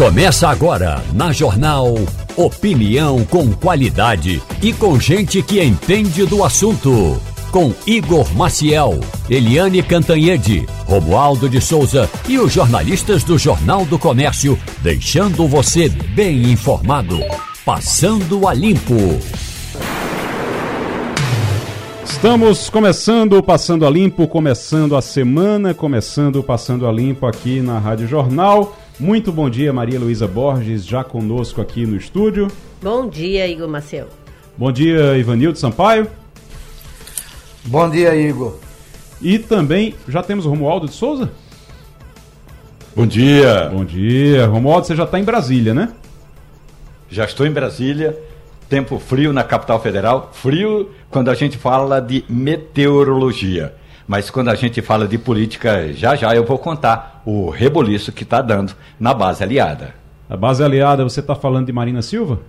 Começa agora na Jornal Opinião com qualidade e com gente que entende do assunto. Com Igor Maciel, Eliane Cantanhede, Romualdo de Souza e os jornalistas do Jornal do Comércio, deixando você bem informado. Passando a Limpo. Estamos começando Passando a Limpo, começando a semana, começando Passando a Limpo aqui na Rádio Jornal. Muito bom dia, Maria Luísa Borges, já conosco aqui no estúdio. Bom dia, Igor Maciel. Bom dia, Ivanildo Sampaio. Bom dia, Igor. E também já temos o Romualdo de Souza? Bom dia. Bom dia. Romualdo, você já está em Brasília, né? Já estou em Brasília. Tempo frio na capital federal. Frio quando a gente fala de meteorologia. Mas quando a gente fala de política, já já eu vou contar o reboliço que está dando na base aliada. A base aliada, você está falando de Marina Silva?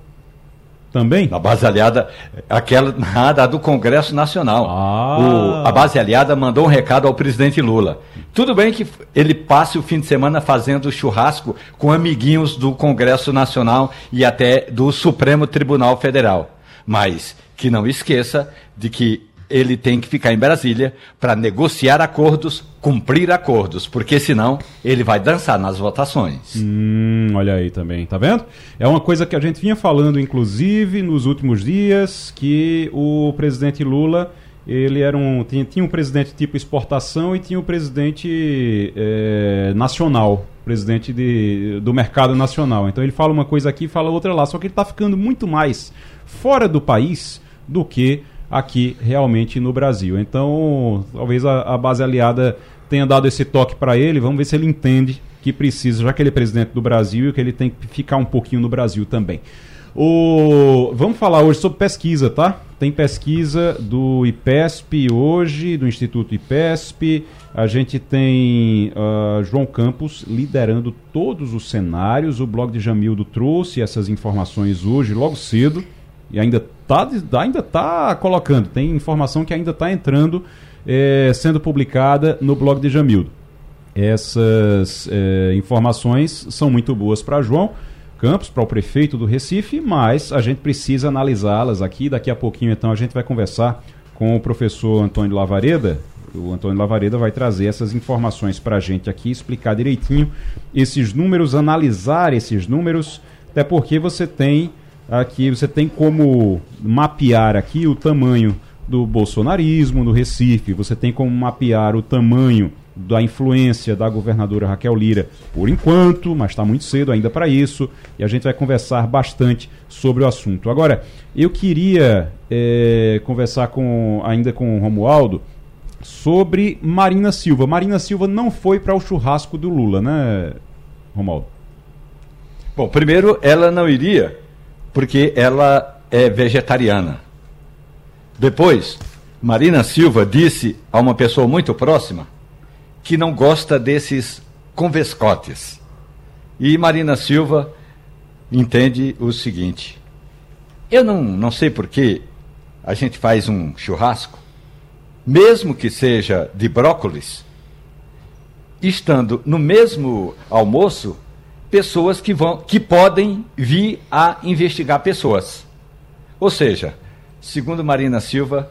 Também? Na base aliada, aquela nada do Congresso Nacional. Ah. O, a base aliada mandou um recado ao presidente Lula. Tudo bem que ele passe o fim de semana fazendo churrasco com amiguinhos do Congresso Nacional e até do Supremo Tribunal Federal. Mas que não esqueça de que ele tem que ficar em Brasília para negociar acordos, cumprir acordos, porque senão ele vai dançar nas votações. Hum, olha aí também, tá vendo? É uma coisa que a gente vinha falando, inclusive, nos últimos dias, que o presidente Lula ele era um tinha, tinha um presidente tipo exportação e tinha um presidente é, nacional presidente de, do mercado nacional então ele fala uma coisa aqui e fala outra lá só que ele está ficando muito mais fora do país do que aqui realmente no Brasil. Então, talvez a, a base aliada tenha dado esse toque para ele. Vamos ver se ele entende que precisa, já que ele é presidente do Brasil e que ele tem que ficar um pouquinho no Brasil também. O... Vamos falar hoje sobre pesquisa, tá? Tem pesquisa do IPESP hoje, do Instituto IPESP. A gente tem uh, João Campos liderando todos os cenários. O blog de Jamildo trouxe essas informações hoje, logo cedo e ainda está ainda tá colocando, tem informação que ainda está entrando, é, sendo publicada no blog de Jamildo. Essas é, informações são muito boas para João Campos, para o prefeito do Recife, mas a gente precisa analisá-las aqui. Daqui a pouquinho, então, a gente vai conversar com o professor Antônio Lavareda. O Antônio Lavareda vai trazer essas informações para a gente aqui, explicar direitinho esses números, analisar esses números, até porque você tem aqui você tem como mapear aqui o tamanho do bolsonarismo no Recife, você tem como mapear o tamanho da influência da governadora Raquel Lira por enquanto, mas está muito cedo ainda para isso, e a gente vai conversar bastante sobre o assunto. Agora, eu queria é, conversar com, ainda com o Romualdo sobre Marina Silva. Marina Silva não foi para o churrasco do Lula, né, Romualdo? Bom, primeiro, ela não iria porque ela é vegetariana. Depois, Marina Silva disse a uma pessoa muito próxima que não gosta desses convescotes. E Marina Silva entende o seguinte: eu não, não sei por que a gente faz um churrasco, mesmo que seja de brócolis, estando no mesmo almoço pessoas que vão que podem vir a investigar pessoas. Ou seja, segundo Marina Silva,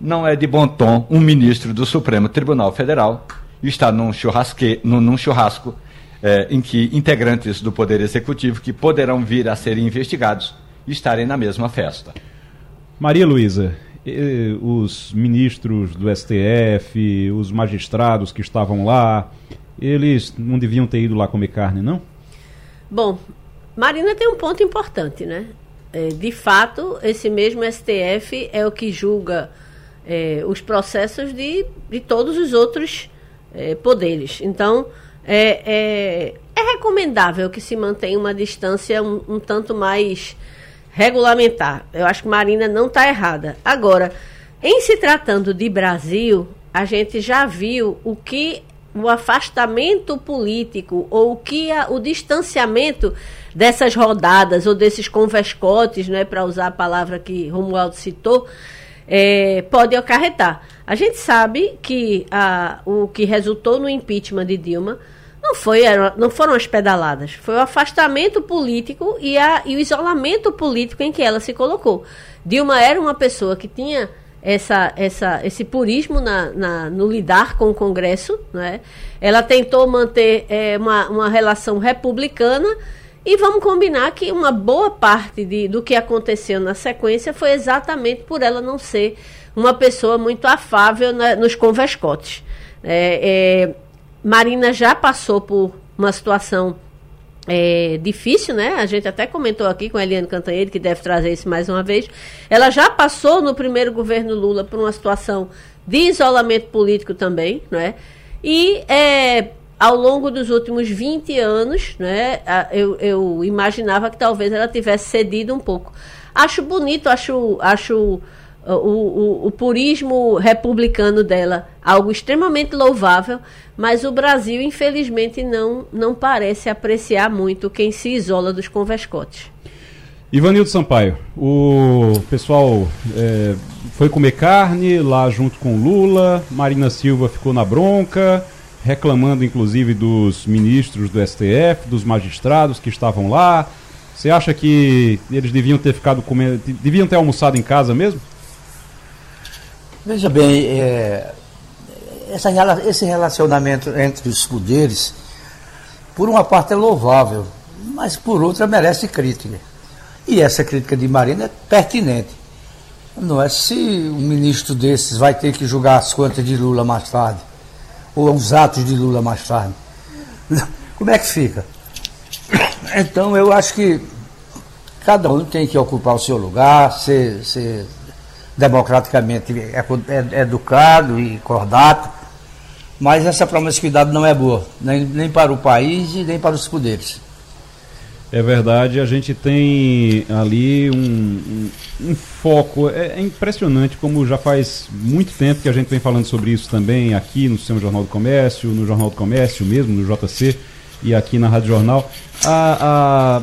não é de bom tom um ministro do Supremo Tribunal Federal estar num, churrasque, num, num churrasco é, em que integrantes do Poder Executivo que poderão vir a serem investigados estarem na mesma festa. Maria Luísa, os ministros do STF, os magistrados que estavam lá, eles não deviam ter ido lá comer carne, não? Bom, Marina tem um ponto importante, né? É, de fato, esse mesmo STF é o que julga é, os processos de, de todos os outros é, poderes. Então, é, é, é, recomendável que se mantenha uma distância um, um tanto mais regulamentar. Eu acho que Marina não está errada. Agora, em se tratando de Brasil, a gente já viu o que o afastamento político ou que a, o distanciamento dessas rodadas ou desses converscotes, né, para usar a palavra que Romualdo citou, é, pode acarretar. A gente sabe que a, o que resultou no impeachment de Dilma não não, foi, não foram as pedaladas, foi o afastamento político e, a, e o isolamento político em que ela se colocou. Dilma era uma pessoa que tinha essa, essa, esse purismo na, na, no lidar com o Congresso. Né? Ela tentou manter é, uma, uma relação republicana e vamos combinar que uma boa parte de, do que aconteceu na sequência foi exatamente por ela não ser uma pessoa muito afável na, nos converscotes. É, é, Marina já passou por uma situação é, difícil, né? A gente até comentou aqui com a Eliane Cantanhede, que deve trazer isso mais uma vez. Ela já passou no primeiro governo Lula por uma situação de isolamento político também, né? E é, ao longo dos últimos 20 anos, né, eu, eu imaginava que talvez ela tivesse cedido um pouco. Acho bonito, acho, acho o, o, o, purismo republicano dela algo extremamente louvável, mas o Brasil, infelizmente, não, não parece apreciar muito quem se isola dos converscotes. Ivanildo Sampaio, o pessoal é, foi comer carne lá junto com Lula, Marina Silva ficou na bronca, reclamando inclusive dos ministros do STF, dos magistrados que estavam lá. Você acha que eles deviam ter ficado comendo, deviam ter almoçado em casa mesmo? Veja bem, é, essa, esse relacionamento entre os poderes, por uma parte é louvável, mas por outra merece crítica. E essa crítica de Marina é pertinente. Não é se um ministro desses vai ter que julgar as contas de Lula mais tarde, ou os atos de Lula mais tarde. Como é que fica? Então eu acho que cada um tem que ocupar o seu lugar, ser, ser democraticamente educado e cordato, mas essa promiscuidade não é boa, nem, nem para o país e nem para os poderes. É verdade, a gente tem ali um, um, um foco. É, é, impressionante como já faz muito tempo que a gente vem falando sobre isso também aqui no Sistema Jornal do Comércio, no Jornal do Comércio mesmo, no JC e aqui na Rádio Jornal. A, a,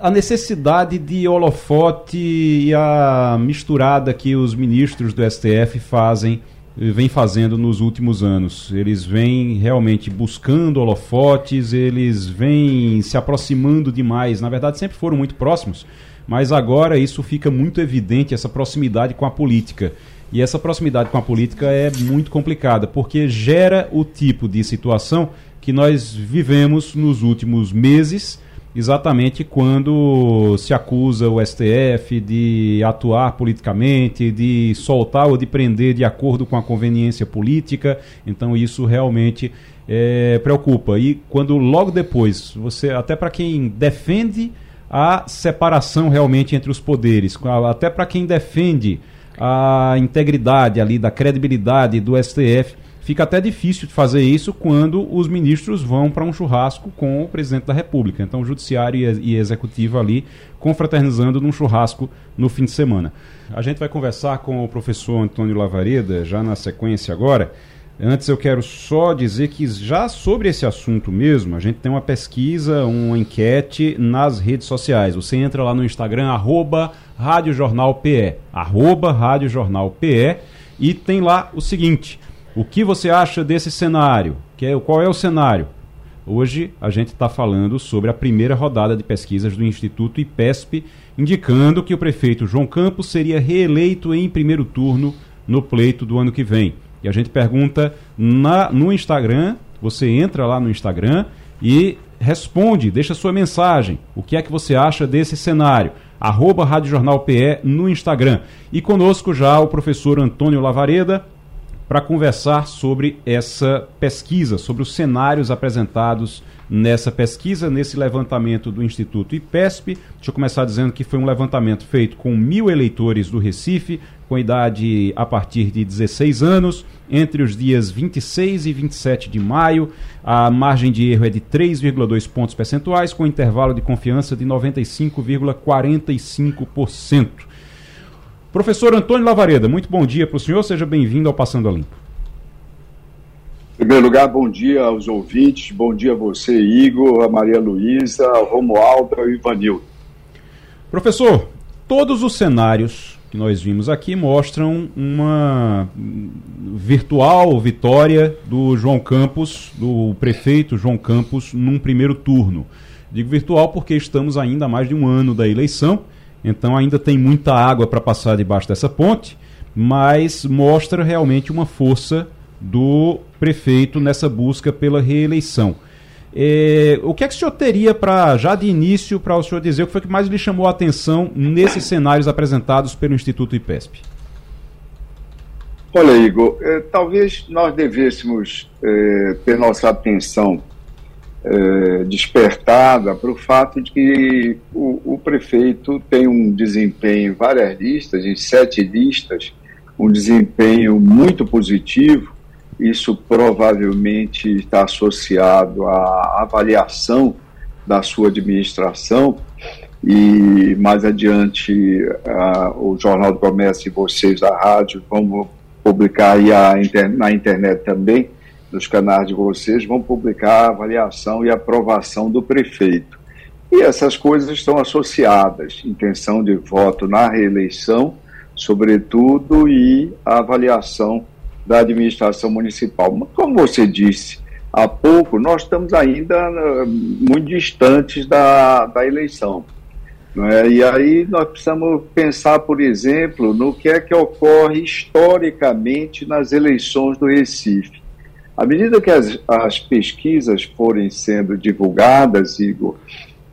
a necessidade de holofote e a misturada que os ministros do STF fazem vem fazendo nos últimos anos. Eles vêm realmente buscando holofotes, eles vêm se aproximando demais. Na verdade, sempre foram muito próximos, mas agora isso fica muito evidente, essa proximidade com a política. E essa proximidade com a política é muito complicada, porque gera o tipo de situação que nós vivemos nos últimos meses exatamente quando se acusa o STF de atuar politicamente, de soltar ou de prender de acordo com a conveniência política. Então isso realmente é, preocupa. E quando logo depois, você até para quem defende a separação realmente entre os poderes, até para quem defende a integridade ali da credibilidade do STF, fica até difícil de fazer isso quando os ministros vão para um churrasco com o presidente da República. Então, o judiciário e executivo ali confraternizando num churrasco no fim de semana. A gente vai conversar com o professor Antônio Lavareda já na sequência agora. Antes eu quero só dizer que já sobre esse assunto mesmo, a gente tem uma pesquisa, uma enquete nas redes sociais. Você entra lá no Instagram, Rádio Jornal PE, e tem lá o seguinte, o que você acha desse cenário? Que é, qual é o cenário? Hoje a gente está falando sobre a primeira rodada de pesquisas do Instituto IPESP, indicando que o prefeito João Campos seria reeleito em primeiro turno no pleito do ano que vem. E a gente pergunta na, no Instagram, você entra lá no Instagram e responde, deixa sua mensagem. O que é que você acha desse cenário? Arroba Rádio Jornal PE no Instagram. E conosco já o professor Antônio Lavareda, para conversar sobre essa pesquisa, sobre os cenários apresentados nessa pesquisa, nesse levantamento do Instituto IPESP. Deixa eu começar dizendo que foi um levantamento feito com mil eleitores do Recife, com idade a partir de 16 anos, entre os dias 26 e 27 de maio. A margem de erro é de 3,2 pontos percentuais, com intervalo de confiança de 95,45%. Professor Antônio Lavareda, muito bom dia para o senhor, seja bem-vindo ao Passando a Limpo. Em primeiro lugar, bom dia aos ouvintes, bom dia a você, Igor, a Maria Luísa, ao Romualdo e ao Ivanildo. Professor, todos os cenários que nós vimos aqui mostram uma virtual vitória do João Campos, do prefeito João Campos, num primeiro turno. Digo virtual porque estamos ainda a mais de um ano da eleição, então ainda tem muita água para passar debaixo dessa ponte, mas mostra realmente uma força do prefeito nessa busca pela reeleição. É, o que é que o senhor teria para, já de início, para o senhor dizer o que foi que mais lhe chamou a atenção nesses cenários apresentados pelo Instituto IPESP? Olha, Igor, é, talvez nós devêssemos é, ter nossa atenção é, despertada para o fato de que o, o, prefeito tem um desempenho em várias listas, em sete listas, um desempenho muito positivo, isso provavelmente está associado à avaliação da sua administração. E mais adiante uh, o Jornal do Comércio e vocês da rádio vão publicar aí a na internet também, nos canais de vocês, vão publicar a avaliação e aprovação do prefeito. E essas coisas estão associadas, intenção de voto na reeleição, sobretudo, e a avaliação da administração municipal. Como você disse há pouco, nós estamos ainda uh, muito distantes da, da eleição. É? E aí nós precisamos pensar, por exemplo, no que é que ocorre historicamente nas eleições do Recife. À medida que as, as pesquisas forem sendo divulgadas, Igor,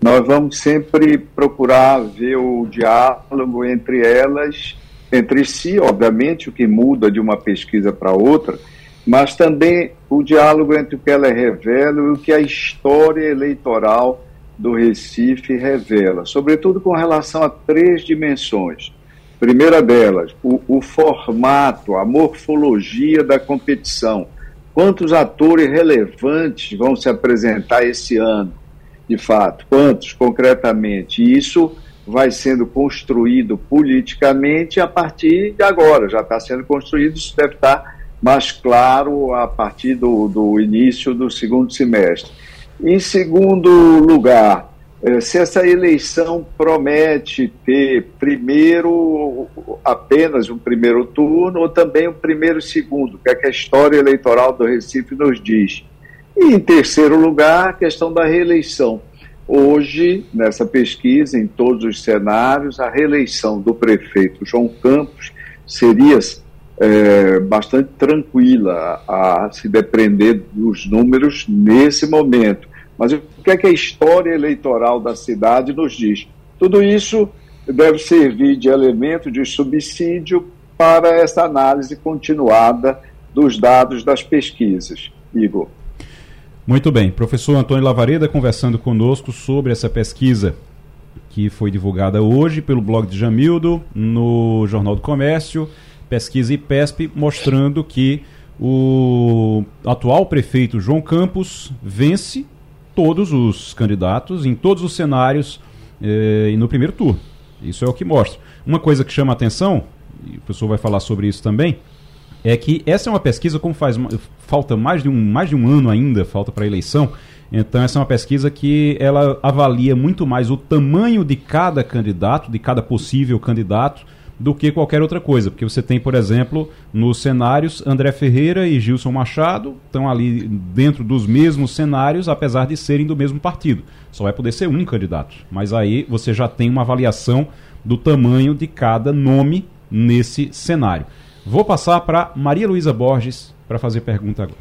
nós vamos sempre procurar ver o diálogo entre elas entre si, obviamente, o que muda de uma pesquisa para outra, mas também o diálogo entre o que ela revela e o que a história eleitoral do Recife revela, sobretudo com relação a três dimensões. Primeira delas, o, o formato, a morfologia da competição. Quantos atores relevantes vão se apresentar esse ano, de fato? Quantos, concretamente? Isso vai sendo construído politicamente a partir de agora, já está sendo construído, isso deve estar mais claro a partir do, do início do segundo semestre. Em segundo lugar, se essa eleição promete ter primeiro apenas um primeiro turno ou também um primeiro segundo, que é que a história eleitoral do Recife nos diz. E em terceiro lugar, a questão da reeleição. Hoje, nessa pesquisa, em todos os cenários, a reeleição do prefeito João Campos seria é, bastante tranquila a se depender dos números nesse momento. Mas o que é que a história eleitoral da cidade nos diz? Tudo isso deve servir de elemento de subsídio para essa análise continuada dos dados das pesquisas. Igor. Muito bem. Professor Antônio Lavareda conversando conosco sobre essa pesquisa que foi divulgada hoje pelo blog de Jamildo, no Jornal do Comércio, pesquisa IPESP, mostrando que o atual prefeito João Campos vence todos os candidatos em todos os cenários eh, e no primeiro turno. Isso é o que mostra. Uma coisa que chama a atenção, e o professor vai falar sobre isso também, é que essa é uma pesquisa, como faz falta mais de um, mais de um ano ainda, falta para a eleição, então essa é uma pesquisa que ela avalia muito mais o tamanho de cada candidato, de cada possível candidato, do que qualquer outra coisa. Porque você tem, por exemplo, nos cenários, André Ferreira e Gilson Machado estão ali dentro dos mesmos cenários, apesar de serem do mesmo partido. Só vai poder ser um candidato. Mas aí você já tem uma avaliação do tamanho de cada nome nesse cenário. Vou passar para Maria Luísa Borges para fazer pergunta agora.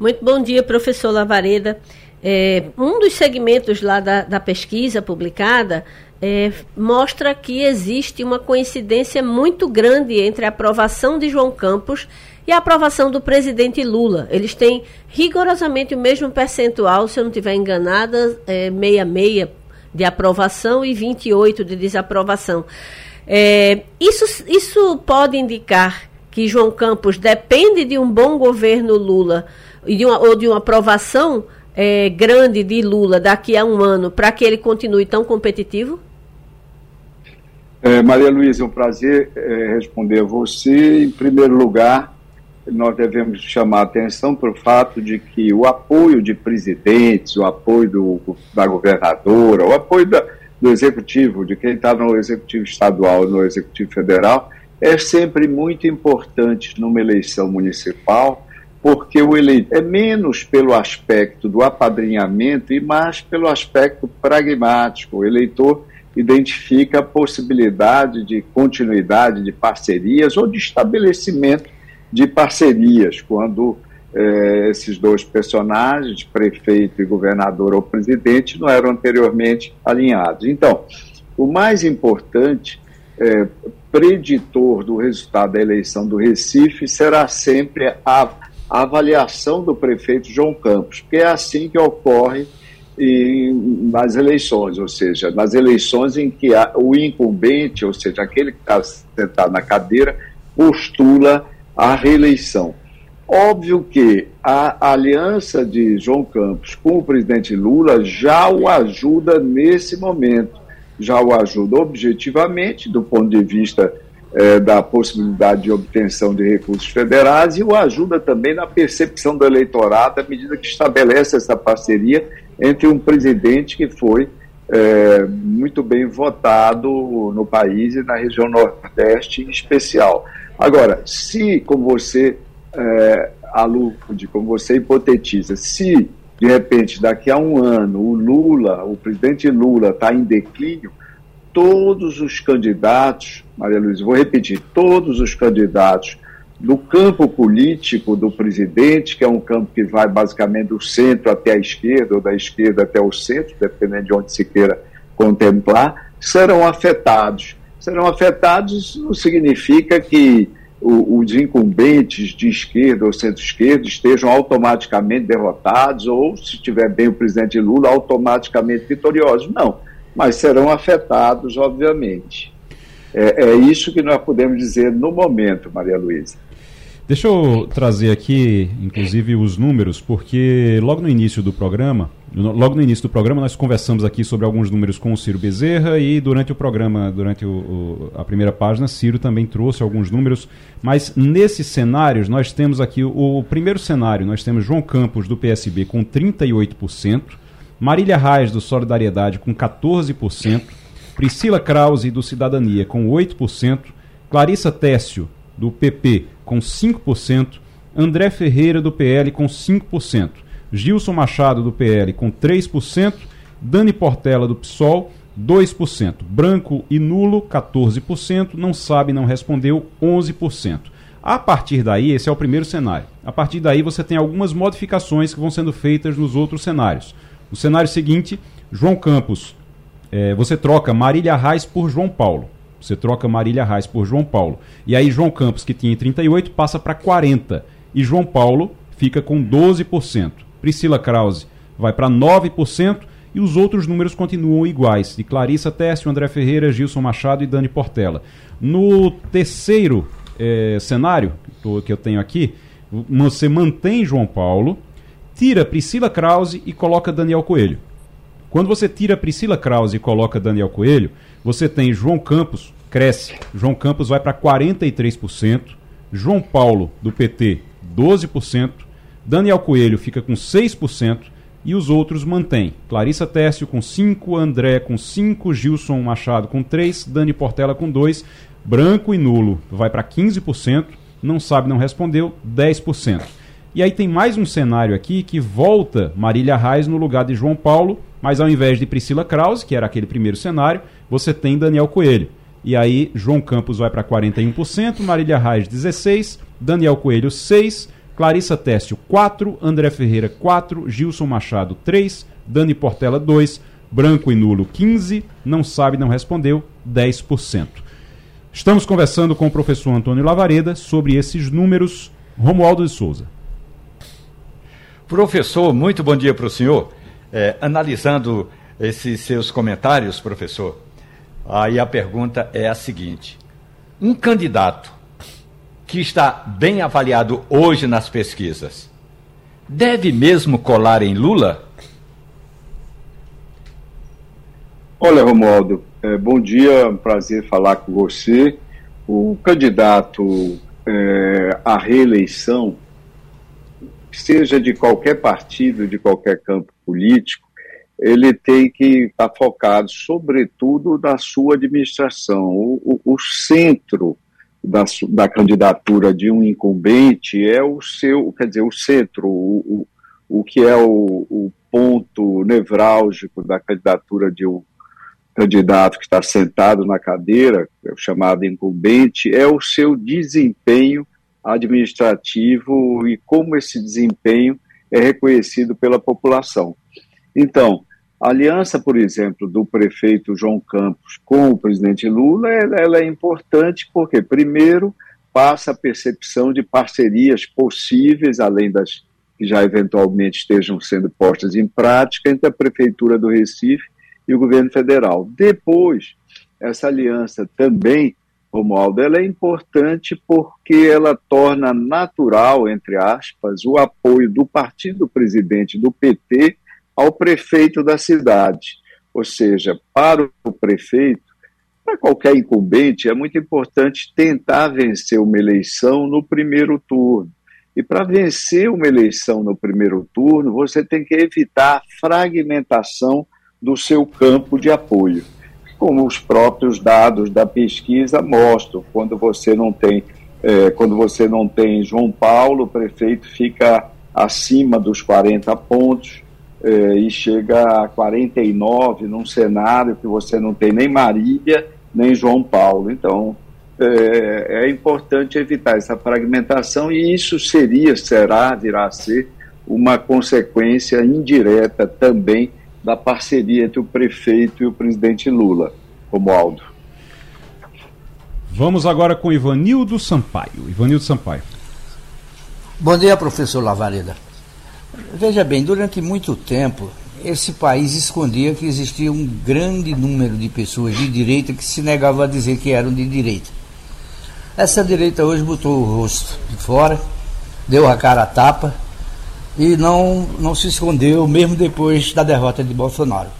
Muito bom dia, professor Lavareda. É, um dos segmentos lá da, da pesquisa publicada é, mostra que existe uma coincidência muito grande entre a aprovação de João Campos e a aprovação do presidente Lula. Eles têm rigorosamente o mesmo percentual, se eu não estiver enganada, é, 66 de aprovação e 28 de desaprovação. É, isso, isso pode indicar que João Campos depende de um bom governo Lula e de uma, ou de uma aprovação é, grande de Lula daqui a um ano para que ele continue tão competitivo? É, Maria Luísa, é um prazer é, responder a você. Em primeiro lugar, nós devemos chamar a atenção para o fato de que o apoio de presidentes, o apoio do, da governadora, o apoio da, do executivo, de quem está no executivo estadual, no executivo federal, é sempre muito importante numa eleição municipal, porque o eleitor é menos pelo aspecto do apadrinhamento e mais pelo aspecto pragmático. O eleitor identifica a possibilidade de continuidade de parcerias ou de estabelecimento de parcerias, quando eh, esses dois personagens, prefeito e governador ou presidente, não eram anteriormente alinhados. Então, o mais importante, eh, preditor do resultado da eleição do Recife, será sempre a, a avaliação do prefeito João Campos, porque é assim que ocorre nas eleições, ou seja, nas eleições em que a, o incumbente, ou seja, aquele que está sentado na cadeira, postula a reeleição. Óbvio que a aliança de João Campos com o presidente Lula já o ajuda nesse momento, já o ajuda objetivamente, do ponto de vista eh, da possibilidade de obtenção de recursos federais, e o ajuda também na percepção do eleitorado à medida que estabelece essa parceria entre um presidente que foi eh, muito bem votado no país e na região Nordeste em especial. Agora, se, como você é, alude, como você hipotetiza, se de repente daqui a um ano o Lula, o presidente Lula está em declínio, todos os candidatos, Maria Luísa, vou repetir, todos os candidatos do campo político do presidente, que é um campo que vai basicamente do centro até a esquerda, ou da esquerda até o centro, dependendo de onde se queira contemplar, serão afetados. Serão afetados, não significa que os incumbentes de esquerda ou centro-esquerda estejam automaticamente derrotados ou, se estiver bem o presidente Lula, automaticamente vitoriosos. Não, mas serão afetados, obviamente. É, é isso que nós podemos dizer no momento, Maria Luísa. Deixa eu trazer aqui, inclusive, os números, porque logo no início do programa, logo no início do programa, nós conversamos aqui sobre alguns números com o Ciro Bezerra e durante o programa, durante o, o, a primeira página, Ciro também trouxe alguns números. Mas nesses cenários, nós temos aqui o, o primeiro cenário, nós temos João Campos do PSB com 38%, Marília Reis do Solidariedade com 14%, Priscila Krause do Cidadania com 8%, Clarissa Técio do PP com 5%, André Ferreira do PL com 5%, Gilson Machado do PL com 3%, Dani Portela do PSOL 2%, branco e nulo 14%, não sabe, não respondeu 11%. A partir daí, esse é o primeiro cenário. A partir daí você tem algumas modificações que vão sendo feitas nos outros cenários. No cenário seguinte, João Campos, é, você troca Marília Reis por João Paulo. Você troca Marília Reis por João Paulo. E aí João Campos, que tinha 38, passa para 40. E João Paulo fica com 12%. Priscila Krause vai para 9% e os outros números continuam iguais, de Clarissa Tessio, André Ferreira, Gilson Machado e Dani Portela. No terceiro é, cenário que eu tenho aqui, você mantém João Paulo, tira Priscila Krause e coloca Daniel Coelho. Quando você tira Priscila Krause e coloca Daniel Coelho, você tem João Campos, cresce. João Campos vai para 43%. João Paulo, do PT, 12%. Daniel Coelho fica com 6%. E os outros mantêm. Clarissa Tércio com 5%, André com 5%, Gilson Machado com 3%, Dani Portela com 2%. Branco e nulo vai para 15%. Não sabe, não respondeu, 10%. E aí tem mais um cenário aqui que volta Marília Reis no lugar de João Paulo, mas ao invés de Priscila Krause, que era aquele primeiro cenário, você tem Daniel Coelho. E aí João Campos vai para 41%, Marília Reis 16%, Daniel Coelho 6%, Clarissa Técio 4%, André Ferreira 4%, Gilson Machado 3%, Dani Portela 2%, Branco e Nulo 15%, não sabe, não respondeu 10%. Estamos conversando com o professor Antônio Lavareda sobre esses números. Romualdo de Souza. Professor, muito bom dia para o senhor. É, analisando esses seus comentários, professor, aí a pergunta é a seguinte: um candidato que está bem avaliado hoje nas pesquisas deve mesmo colar em Lula? Olha, Romualdo, é, bom dia, prazer falar com você. O candidato é, à reeleição seja de qualquer partido, de qualquer campo político, ele tem que estar tá focado, sobretudo, na sua administração. O, o, o centro da, da, candidatura de um incumbente é o seu, quer dizer, o centro, o, o, o que é o, o ponto nevrálgico da candidatura de um candidato que está sentado na cadeira, é chamado incumbente, é o seu desempenho administrativo e como esse desempenho é reconhecido pela população. Então, a aliança, por exemplo, do prefeito João Campos com o presidente Lula, ela, é importante porque, primeiro, passa a percepção de parcerias possíveis, além das que já eventualmente estejam sendo postas em prática, entre a Prefeitura do Recife e o governo federal. Depois, essa aliança também, Romualdo, ela é importante porque ela torna natural, entre aspas, o apoio do partido presidente do PT ao prefeito da cidade. Ou seja, para o prefeito, para qualquer incumbente, é muito importante tentar vencer uma eleição no primeiro turno. E para vencer uma eleição no primeiro turno, você tem que evitar a fragmentação do seu campo de apoio. Como os próprios dados da pesquisa mostram, quando você não tem, é, quando você não tem João Paulo, o prefeito fica acima dos 40 pontos é, e chega a 49 num cenário que você não tem nem Marília nem João Paulo. Então, é, é, importante evitar essa fragmentação e isso seria, será, virá a ser uma consequência indireta também da parceria entre o prefeito e o presidente Lula, Romualdo. Vamos agora com Ivanildo Sampaio. Ivanildo Sampaio. Bom dia, professor Lavareda. Veja bem, durante muito tempo, esse país escondia que existia um grande número de pessoas de direita que se negavam a dizer que eram de direita. Essa direita hoje botou o rosto de fora, deu a cara a tapa e não, não se escondeu, mesmo depois da derrota de Bolsonaro.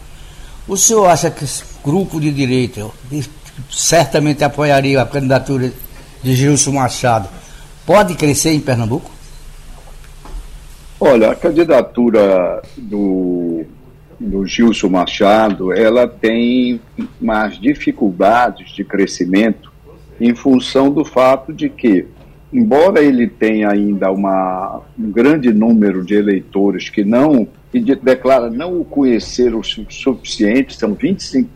O senhor acha que esse grupo de direita certamente apoiaria a candidatura de Gilson Machado pode crescer em Pernambuco? Olha, a candidatura do, do Gilson Machado, ela tem mais dificuldades de crescimento em função do fato de que, embora ele tenha ainda uma, um grande número de eleitores que não que declara não o conhecer o suficiente, são 25%,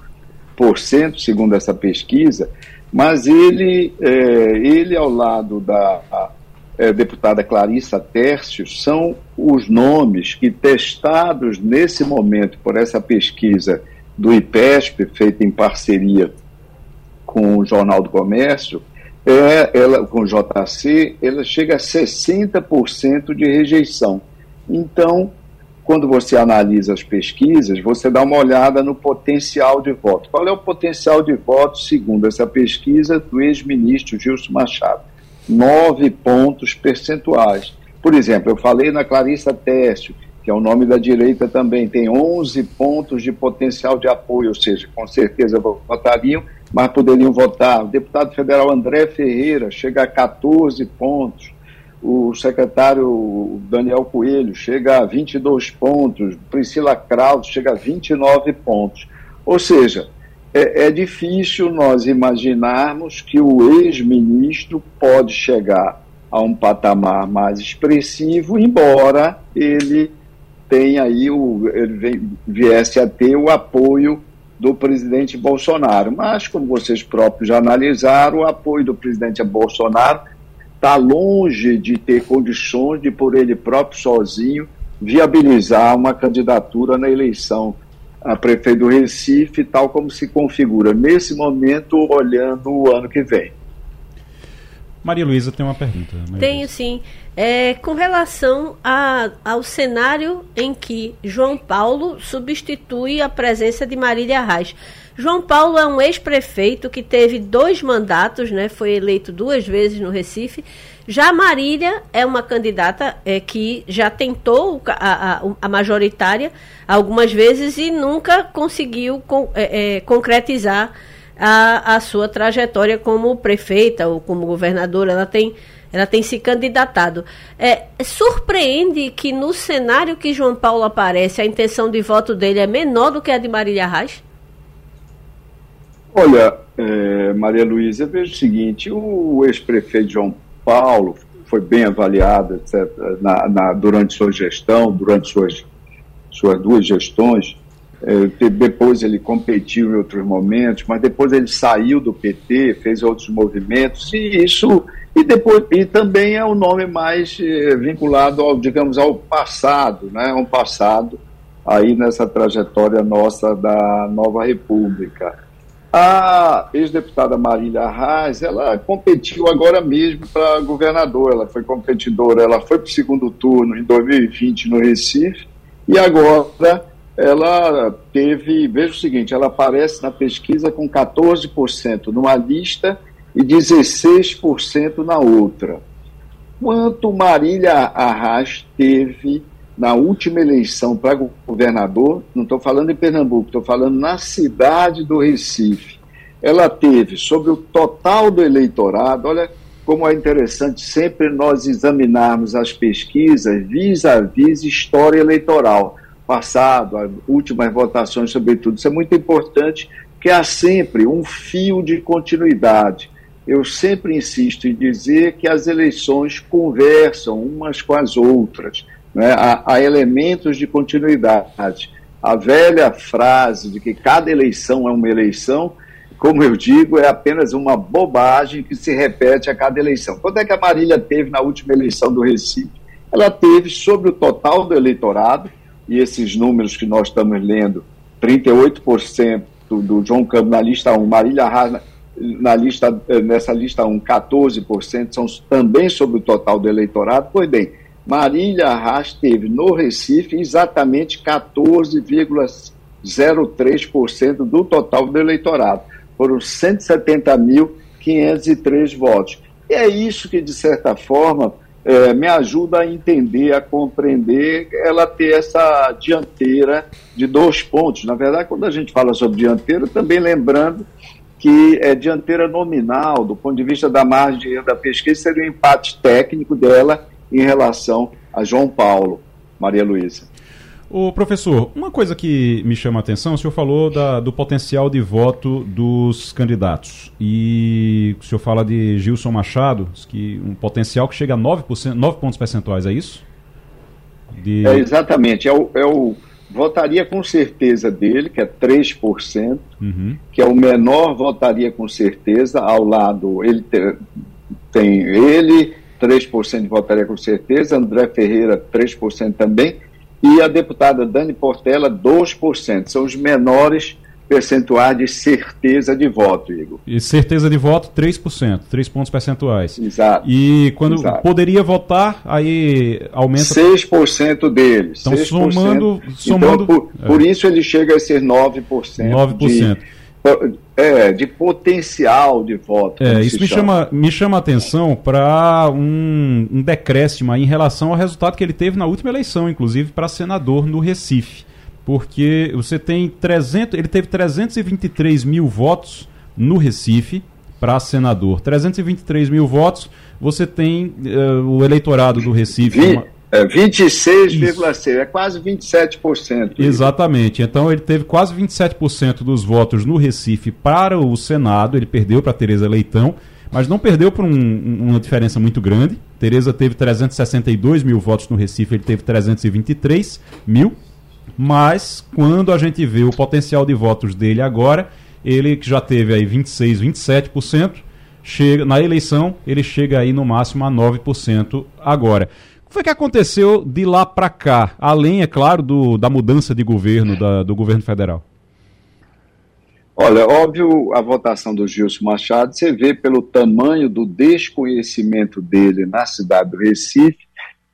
segundo essa pesquisa, mas ele, é, ele ao lado da é, deputada Clarissa Tércio são os nomes que, testados nesse momento por essa pesquisa do IPESP, feita em parceria com o Jornal do Comércio, é, ela, com o JC, ela chega a 60% de rejeição. Então, quando você analisa as pesquisas, você dá uma olhada no potencial de voto. Qual é o potencial de voto, segundo essa pesquisa, do ex-ministro Gilson Machado? Nove pontos percentuais. Por exemplo, eu falei na Clarissa Tércio, que é o nome da direita também, tem 11 pontos de potencial de apoio, ou seja, com certeza votariam, mas poderiam votar. O deputado federal André Ferreira chega a 14 pontos. O secretário Daniel Coelho chega a 22 pontos. Priscila Krause chega a 29 pontos. Ou seja, é, é difícil nós imaginarms que o ex-ministro pode chegar a um patamar mais expressivo, embora ele tenha aí o, ele viesse a ter o apoio do presidente Bolsonaro. Mas, como vocês próprios já analisaram, o apoio do presidente Bolsonaro está longe de ter condições de, por ele próprio sozinho, viabilizar uma candidatura na eleição a prefeito do Recife, tal como se configura nesse momento, olhando o ano que vem. Maria Luísa tem uma pergunta. Maria Tenho Luísa. sim. É, com relação a, ao cenário em que João Paulo substitui a presença de Marília Reis. João Paulo é um ex-prefeito que teve dois mandatos, né, foi eleito duas vezes no Recife. Já Marília é uma candidata é, que já tentou a, a, a, majoritária algumas vezes e nunca conseguiu com, é, é, concretizar a, a sua trajetória como prefeita ou como governadora. Ela tem ela tem se candidatado. É, surpreende que no cenário que João Paulo aparece, a intenção de voto dele é menor do que a de Marília Arraes? Olha, é, Maria Luísa, veja o seguinte: o ex-prefeito João Paulo foi bem avaliado etc., na, na, durante sua gestão, durante suas, suas duas gestões. É, depois ele competiu em outros momentos, mas depois ele saiu do PT, fez outros movimentos, e isso e depois e também é o um nome mais é, vinculado ao, digamos, ao passado, né? Um passado aí nessa trajetória nossa da Nova República. A ex-deputada Marília Arraes, ela competiu agora mesmo para governador, ela foi competidora, ela foi para o segundo turno em 2020 no Recife, e agora ela teve, veja o seguinte, ela aparece na pesquisa com 14% numa lista e 16% na outra. Quanto Marília Arraes teve na última eleição para governador, não estou falando em Pernambuco, estou falando na cidade do Recife, ela teve sobre o total do eleitorado, olha como é interessante sempre nós examinarmos as pesquisas vis-à-vis história eleitoral, passado, as últimas votações, sobretudo. Isso é muito importante, que há sempre um fio de continuidade. Eu sempre insisto em dizer que as eleições conversam umas com as outras né, há, há elementos de continuidade. A velha frase de que cada eleição é uma eleição, como eu digo, é apenas uma bobagem que se repete a cada eleição. Quanto é que a Marília teve na última eleição do Recife? Ela teve, sobre o total do eleitorado, e esses números que nós estamos lendo, 38% do João Campos na lista 1, Marília Arras na lista, nessa lista 1, 14% são também sobre o total do eleitorado. Pois bem, Marília Arras teve no Recife exatamente 14,03% do total do eleitorado. Foram 170.503 votos. E é isso que, de certa forma, é, me ajuda a entender, a compreender ela ter essa dianteira de dois pontos. Na verdade, quando a gente fala sobre dianteira, também lembrando que é dianteira nominal, do ponto de vista da margem da pesquisa, seria um empate técnico dela em relação a João Paulo, Maria Luísa. O professor, uma coisa que me chama a atenção, o senhor falou da, do potencial de voto dos candidatos. E o senhor fala de Gilson Machado, que um potencial que chega a 9%, 9 pontos percentuais, é isso? De... É, exatamente. É o, é o, votaria com certeza dele, que é 3%, uhum. que é o menor votaria com certeza, ao lado, ele tem, tem ele, 3% de votaria com certeza, André Ferreira, 3% também, e a deputada Dani Portela, 2%. São os menores percentuais de certeza de voto, Igor. E certeza de voto, 3%, 3 pontos percentuais. Exato. E quando Exato. poderia votar, aí aumenta... 6% deles. Então, 6%. somando... somando então, por, é. por, isso ele chega a ser 9%. 9%. De, é, de potencial de voto. É, isso me chama, me chama a atenção para um, um decréscimo em relação ao resultado que ele teve na última eleição, inclusive para senador no Recife. Porque você tem 300, ele teve 323 mil votos no Recife para senador. 323 mil votos, você tem uh, o eleitorado do Recife. Vi, é 26,6%, é quase 27%. Exatamente. Então ele teve quase 27% dos votos no Recife para o Senado, ele perdeu para Tereza Leitão, mas não perdeu por um, uma diferença muito grande. Tereza teve 362 mil votos no Recife, ele teve 323 mil. Mas quando a gente vê o potencial de votos dele agora, ele que já teve aí 26, 27%, chega na eleição, ele chega aí no máximo a 9% agora foi que aconteceu de lá para cá? Além, é claro, do, da mudança de governo, da, do governo federal. Olha, óbvio, a votação do Gilson Machado, você vê pelo tamanho do desconhecimento dele na cidade do Recife,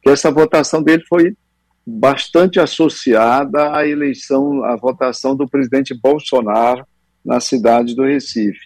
que essa votação dele foi bastante associada à eleição, à votação do presidente Bolsonaro na cidade do Recife.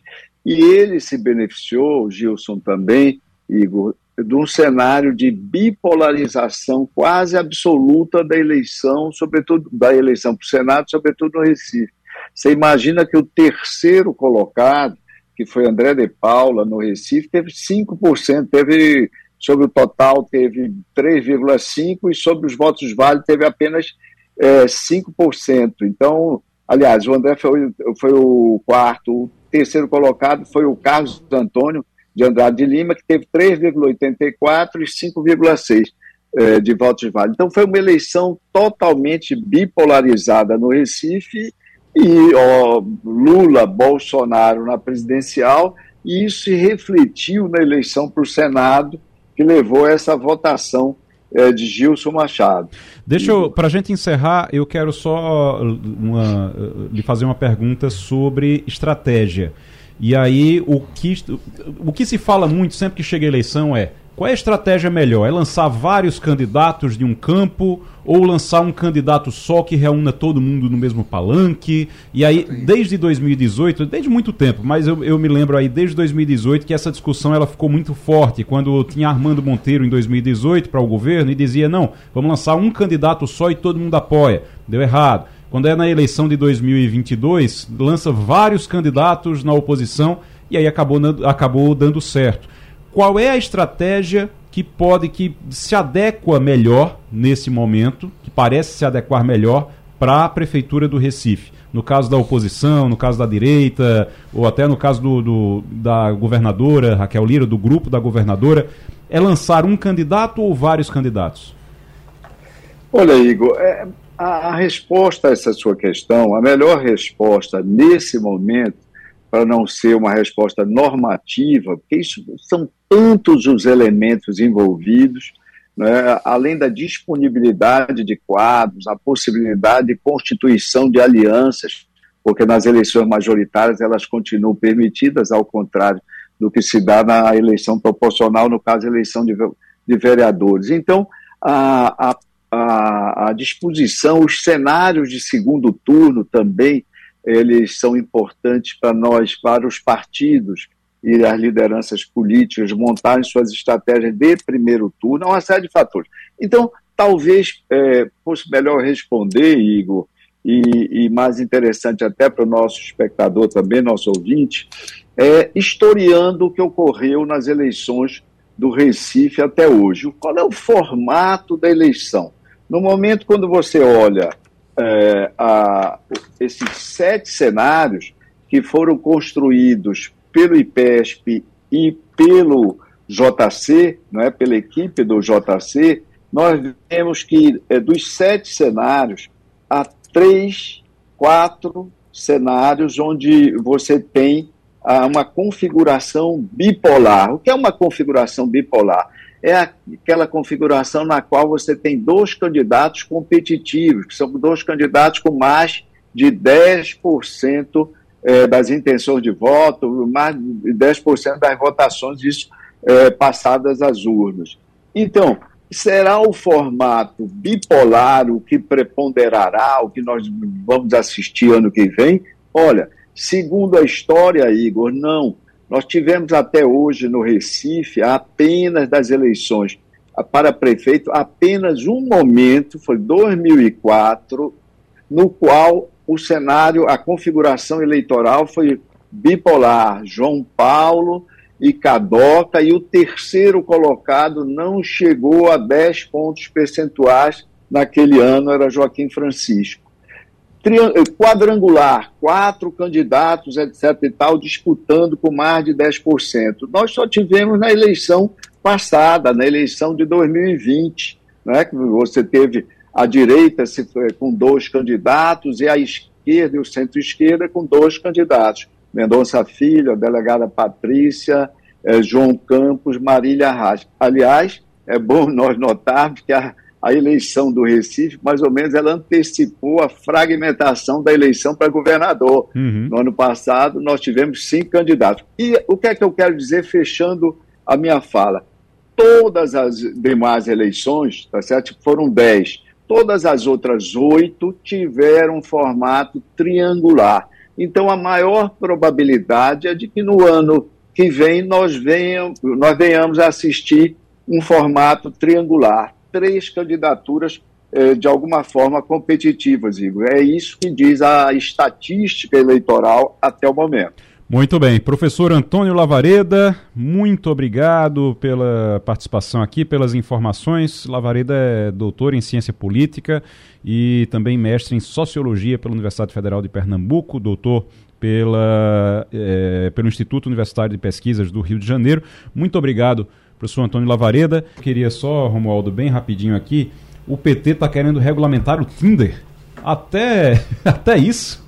E ele se beneficiou, Gilson também, Igor, de um cenário de bipolarização quase absoluta da eleição, sobretudo da eleição para o Senado, sobretudo no Recife. Você imagina que o terceiro colocado, que foi André de Paula, no Recife, teve 5%, teve sobre o total teve 3,5% e sobre os votos válidos teve apenas é, 5%. Então, aliás, o André foi, foi o quarto, o terceiro colocado foi o Carlos Antônio de Andrade de Lima, que teve 3,84% e 5,6% é, de votos válidos. Então, foi uma eleição totalmente bipolarizada no Recife e ó, Lula, Bolsonaro na presidencial, e isso se refletiu na eleição para o Senado, que levou a essa votação é, de Gilson Machado. Deixa eu, para a gente encerrar, eu quero só uma, lhe fazer uma pergunta sobre estratégia. E aí, o que, o que se fala muito sempre que chega a eleição é qual é a estratégia melhor? É lançar vários candidatos de um campo ou lançar um candidato só que reúna todo mundo no mesmo palanque? E aí, desde 2018, desde muito tempo, mas eu, eu me lembro aí desde 2018 que essa discussão ela ficou muito forte quando tinha Armando Monteiro em 2018 para o governo e dizia: não, vamos lançar um candidato só e todo mundo apoia. Deu errado. Quando é na eleição de 2022, lança vários candidatos na oposição e aí acabou, acabou dando certo. Qual é a estratégia que pode, que se adequa melhor nesse momento, que parece se adequar melhor para a Prefeitura do Recife? No caso da oposição, no caso da direita, ou até no caso do, do da governadora Raquel Lira, do grupo da governadora, é lançar um candidato ou vários candidatos? Olha, Igor, é, a, a resposta a essa sua questão, a melhor resposta nesse momento, para não ser uma resposta normativa, porque isso são tantos os elementos envolvidos, né, além da disponibilidade de quadros, a possibilidade de constituição de alianças, porque nas eleições majoritárias elas continuam permitidas, ao contrário do que se dá na eleição proporcional, no caso, eleição de, de vereadores. Então, a, a a, a disposição, os cenários de segundo turno também, eles são importantes para nós, para os partidos e as lideranças políticas montarem suas estratégias de primeiro turno, é uma série de fatores. Então, talvez é, fosse melhor responder, Igor, e, e mais interessante até para o nosso espectador também, nosso ouvinte, é historiando o que ocorreu nas eleições do Recife até hoje. Qual é o formato da eleição? No momento quando você olha é, a, esses sete cenários que foram construídos pelo IPESP e pelo JC, não é, pela equipe do JC, nós vemos que é, dos sete cenários, há três, quatro cenários onde você tem ah, uma configuração bipolar. O que é uma configuração bipolar? É aquela configuração na qual você tem dois candidatos competitivos, que são dois candidatos com mais de 10% é, das intenções de voto, mais de 10% das votações isso, é, passadas às urnas. Então, será o formato bipolar o que preponderará, o que nós vamos assistir ano que vem? Olha, segundo a história, Igor, não. Nós tivemos até hoje no Recife, apenas das eleições para prefeito, apenas um momento, foi 2004, no qual o cenário, a configuração eleitoral foi bipolar, João Paulo e Cadoca, e o terceiro colocado não chegou a 10 pontos percentuais naquele ano, era Joaquim Francisco quadrangular, quatro candidatos, etc. e tal, disputando com mais de 10%. Nós só tivemos na eleição passada, na eleição de 2020, né, que você teve a direita com dois candidatos e a esquerda e o centro-esquerda com dois candidatos. Mendonça Filho, a delegada Patrícia, eh, João Campos, Marília Arras. Aliás, é bom nós notarmos que a a eleição do Recife, mais ou menos, ela antecipou a fragmentação da eleição para governador. Uhum. No ano passado, nós tivemos cinco candidatos. E o que é que eu quero dizer, fechando a minha fala? Todas as demais eleições, tá certo? Foram dez. Todas as outras oito tiveram formato triangular. Então, a maior probabilidade é de que no ano que vem nós venhamos, nós venhamos a assistir um formato triangular três candidaturas eh, de alguma forma competitivas, Igor. É isso que diz a estatística eleitoral até o momento. Muito bem. Professor Antônio Lavareda, muito obrigado pela participação aqui, pelas informações. Lavareda é doutor em ciência política e também mestre em sociologia pela Universidade Federal de Pernambuco, doutor pela, é, pelo Instituto Universitário de Pesquisas do Rio de Janeiro. Muito obrigado, professor Antônio Lavareda. Queria só, Romualdo, bem rapidinho aqui, o PT está querendo regulamentar o Tinder. Até, até isso.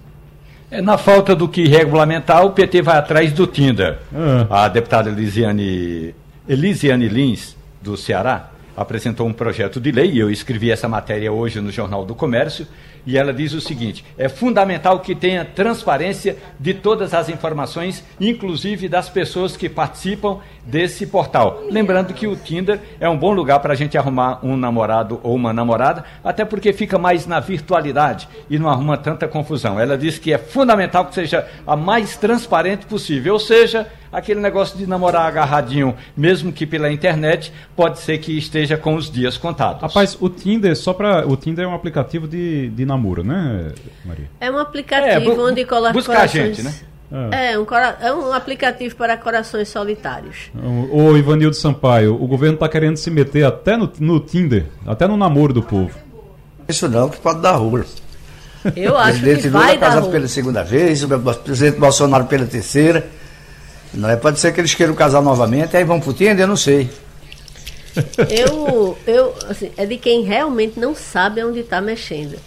É, na falta do que regulamentar, o PT vai atrás do Tinder. Ah. A deputada Elisiane, Elisiane Lins, do Ceará, apresentou um projeto de lei, e eu escrevi essa matéria hoje no Jornal do Comércio, e ela diz o seguinte: é fundamental que tenha transparência de todas as informações, inclusive das pessoas que participam desse portal. Lembrando que o Tinder é um bom lugar para a gente arrumar um namorado ou uma namorada, até porque fica mais na virtualidade e não arruma tanta confusão. Ela diz que é fundamental que seja a mais transparente possível, ou seja, aquele negócio de namorar agarradinho, mesmo que pela internet, pode ser que esteja com os dias contados. Rapaz, o Tinder, só para o Tinder é um aplicativo de, de namoro, né, Maria? É um aplicativo é, onde coloca buscar gente, né? É, é um, é um aplicativo para corações solitários. Ô Ivanildo Sampaio, o governo está querendo se meter até no, no Tinder, até no namoro do povo. Isso não, que pode dar rolo. Eu acho que vai Lula casado pela segunda vez, o presidente Bolsonaro pela terceira. Não é? Pode ser que eles queiram casar novamente, aí vão pro Tinder, eu não sei. Eu, eu assim, é de quem realmente não sabe onde está mexendo.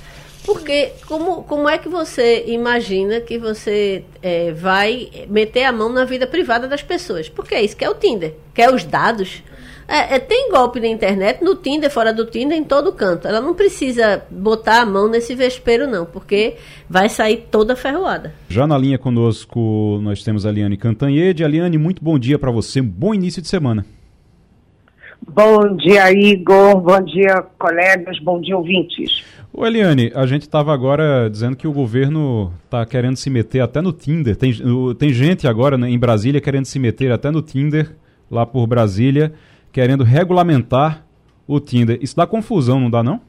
Porque como, como é que você imagina que você é, vai meter a mão na vida privada das pessoas? Porque é isso que é o Tinder, quer os dados. É, é, tem golpe na internet, no Tinder, fora do Tinder, em todo canto. Ela não precisa botar a mão nesse vespeiro, não, porque vai sair toda ferroada. Já na linha conosco nós temos a Liane Cantanhede. Aliane, muito bom dia para você, um bom início de semana. Bom dia, Igor. Bom dia, colegas. Bom dia, ouvintes. Ô Eliane, a gente estava agora dizendo que o governo está querendo se meter até no Tinder. Tem, tem gente agora né, em Brasília querendo se meter até no Tinder, lá por Brasília, querendo regulamentar o Tinder. Isso dá confusão, não dá não?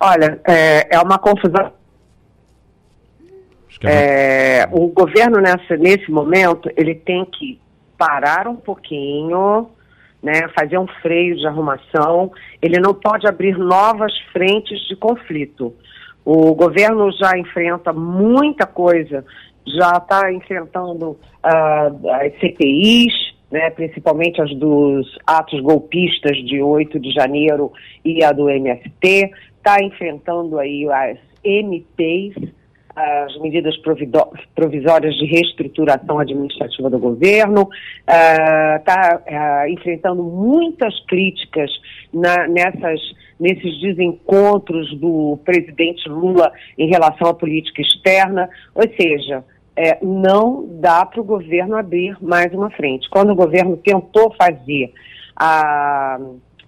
Olha, é, é uma confusão. É, é o governo nessa, nesse momento ele tem que parar um pouquinho, né, fazer um freio de arrumação, ele não pode abrir novas frentes de conflito. O governo já enfrenta muita coisa, já está enfrentando uh, as CPIs, né, principalmente as dos atos golpistas de 8 de janeiro e a do MST, está enfrentando aí as MPs, as medidas provisórias de reestruturação administrativa do governo, está uh, uh, enfrentando muitas críticas na, nessas, nesses desencontros do presidente Lula em relação à política externa, ou seja, é, não dá para o governo abrir mais uma frente. Quando o governo tentou fazer a,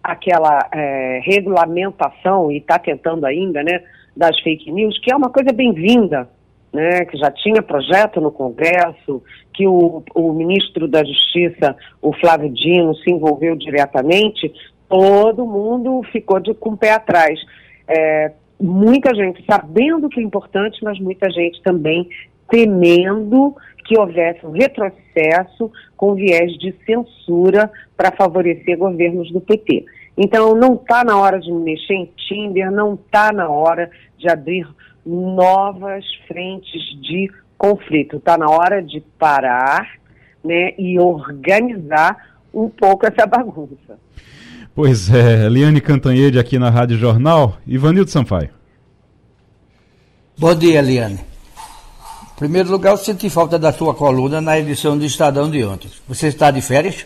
aquela é, regulamentação, e está tentando ainda, né, das fake news, que é uma coisa bem-vinda, né, que já tinha projeto no Congresso, que o, o ministro da Justiça, o Flávio Dino, se envolveu diretamente, todo mundo ficou de, com o pé atrás. É, muita gente sabendo que é importante, mas muita gente também temendo que houvesse um retrocesso com viés de censura para favorecer governos do PT. Então, não está na hora de mexer em Tinder, não está na hora de abrir novas frentes de conflito. Está na hora de parar né, e organizar um pouco essa bagunça. Pois é, Liane Cantanhede aqui na Rádio Jornal. Ivanildo Sampaio. Bom dia, Liane. Em primeiro lugar, eu senti falta da sua coluna na edição do Estadão de ontem. Você está de férias?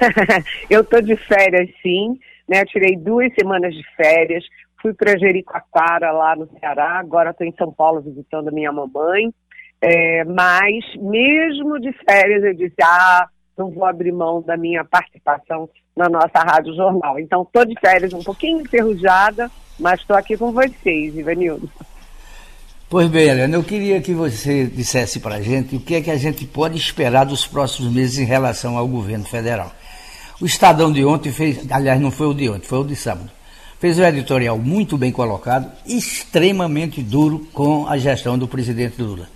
eu estou de férias, sim. Né? Eu tirei duas semanas de férias. Fui para Jericoacoara, lá no Ceará. Agora estou em São Paulo visitando a minha mamãe. É, mas, mesmo de férias, eu disse: ah, não vou abrir mão da minha participação na nossa Rádio Jornal. Então, estou de férias um pouquinho enferrujada, mas estou aqui com vocês, Ivanildo. Pois bem, Helena, eu queria que você dissesse para a gente o que é que a gente pode esperar dos próximos meses em relação ao governo federal. O Estadão de ontem fez, aliás, não foi o de ontem, foi o de sábado. Fez um editorial muito bem colocado, extremamente duro com a gestão do presidente Lula.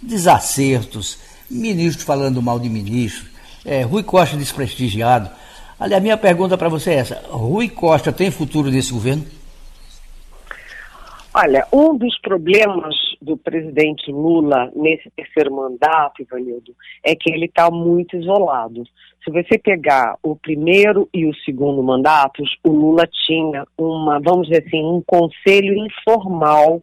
desacertos, ministro falando mal de ministro, é, Rui Costa desprestigiado. Aliás, minha pergunta para você é essa: Rui Costa tem futuro nesse governo? Olha, um dos problemas do presidente Lula nesse terceiro mandato, Ivanildo, é que ele está muito isolado. Se você pegar o primeiro e o segundo mandatos, o Lula tinha uma, vamos dizer assim, um conselho informal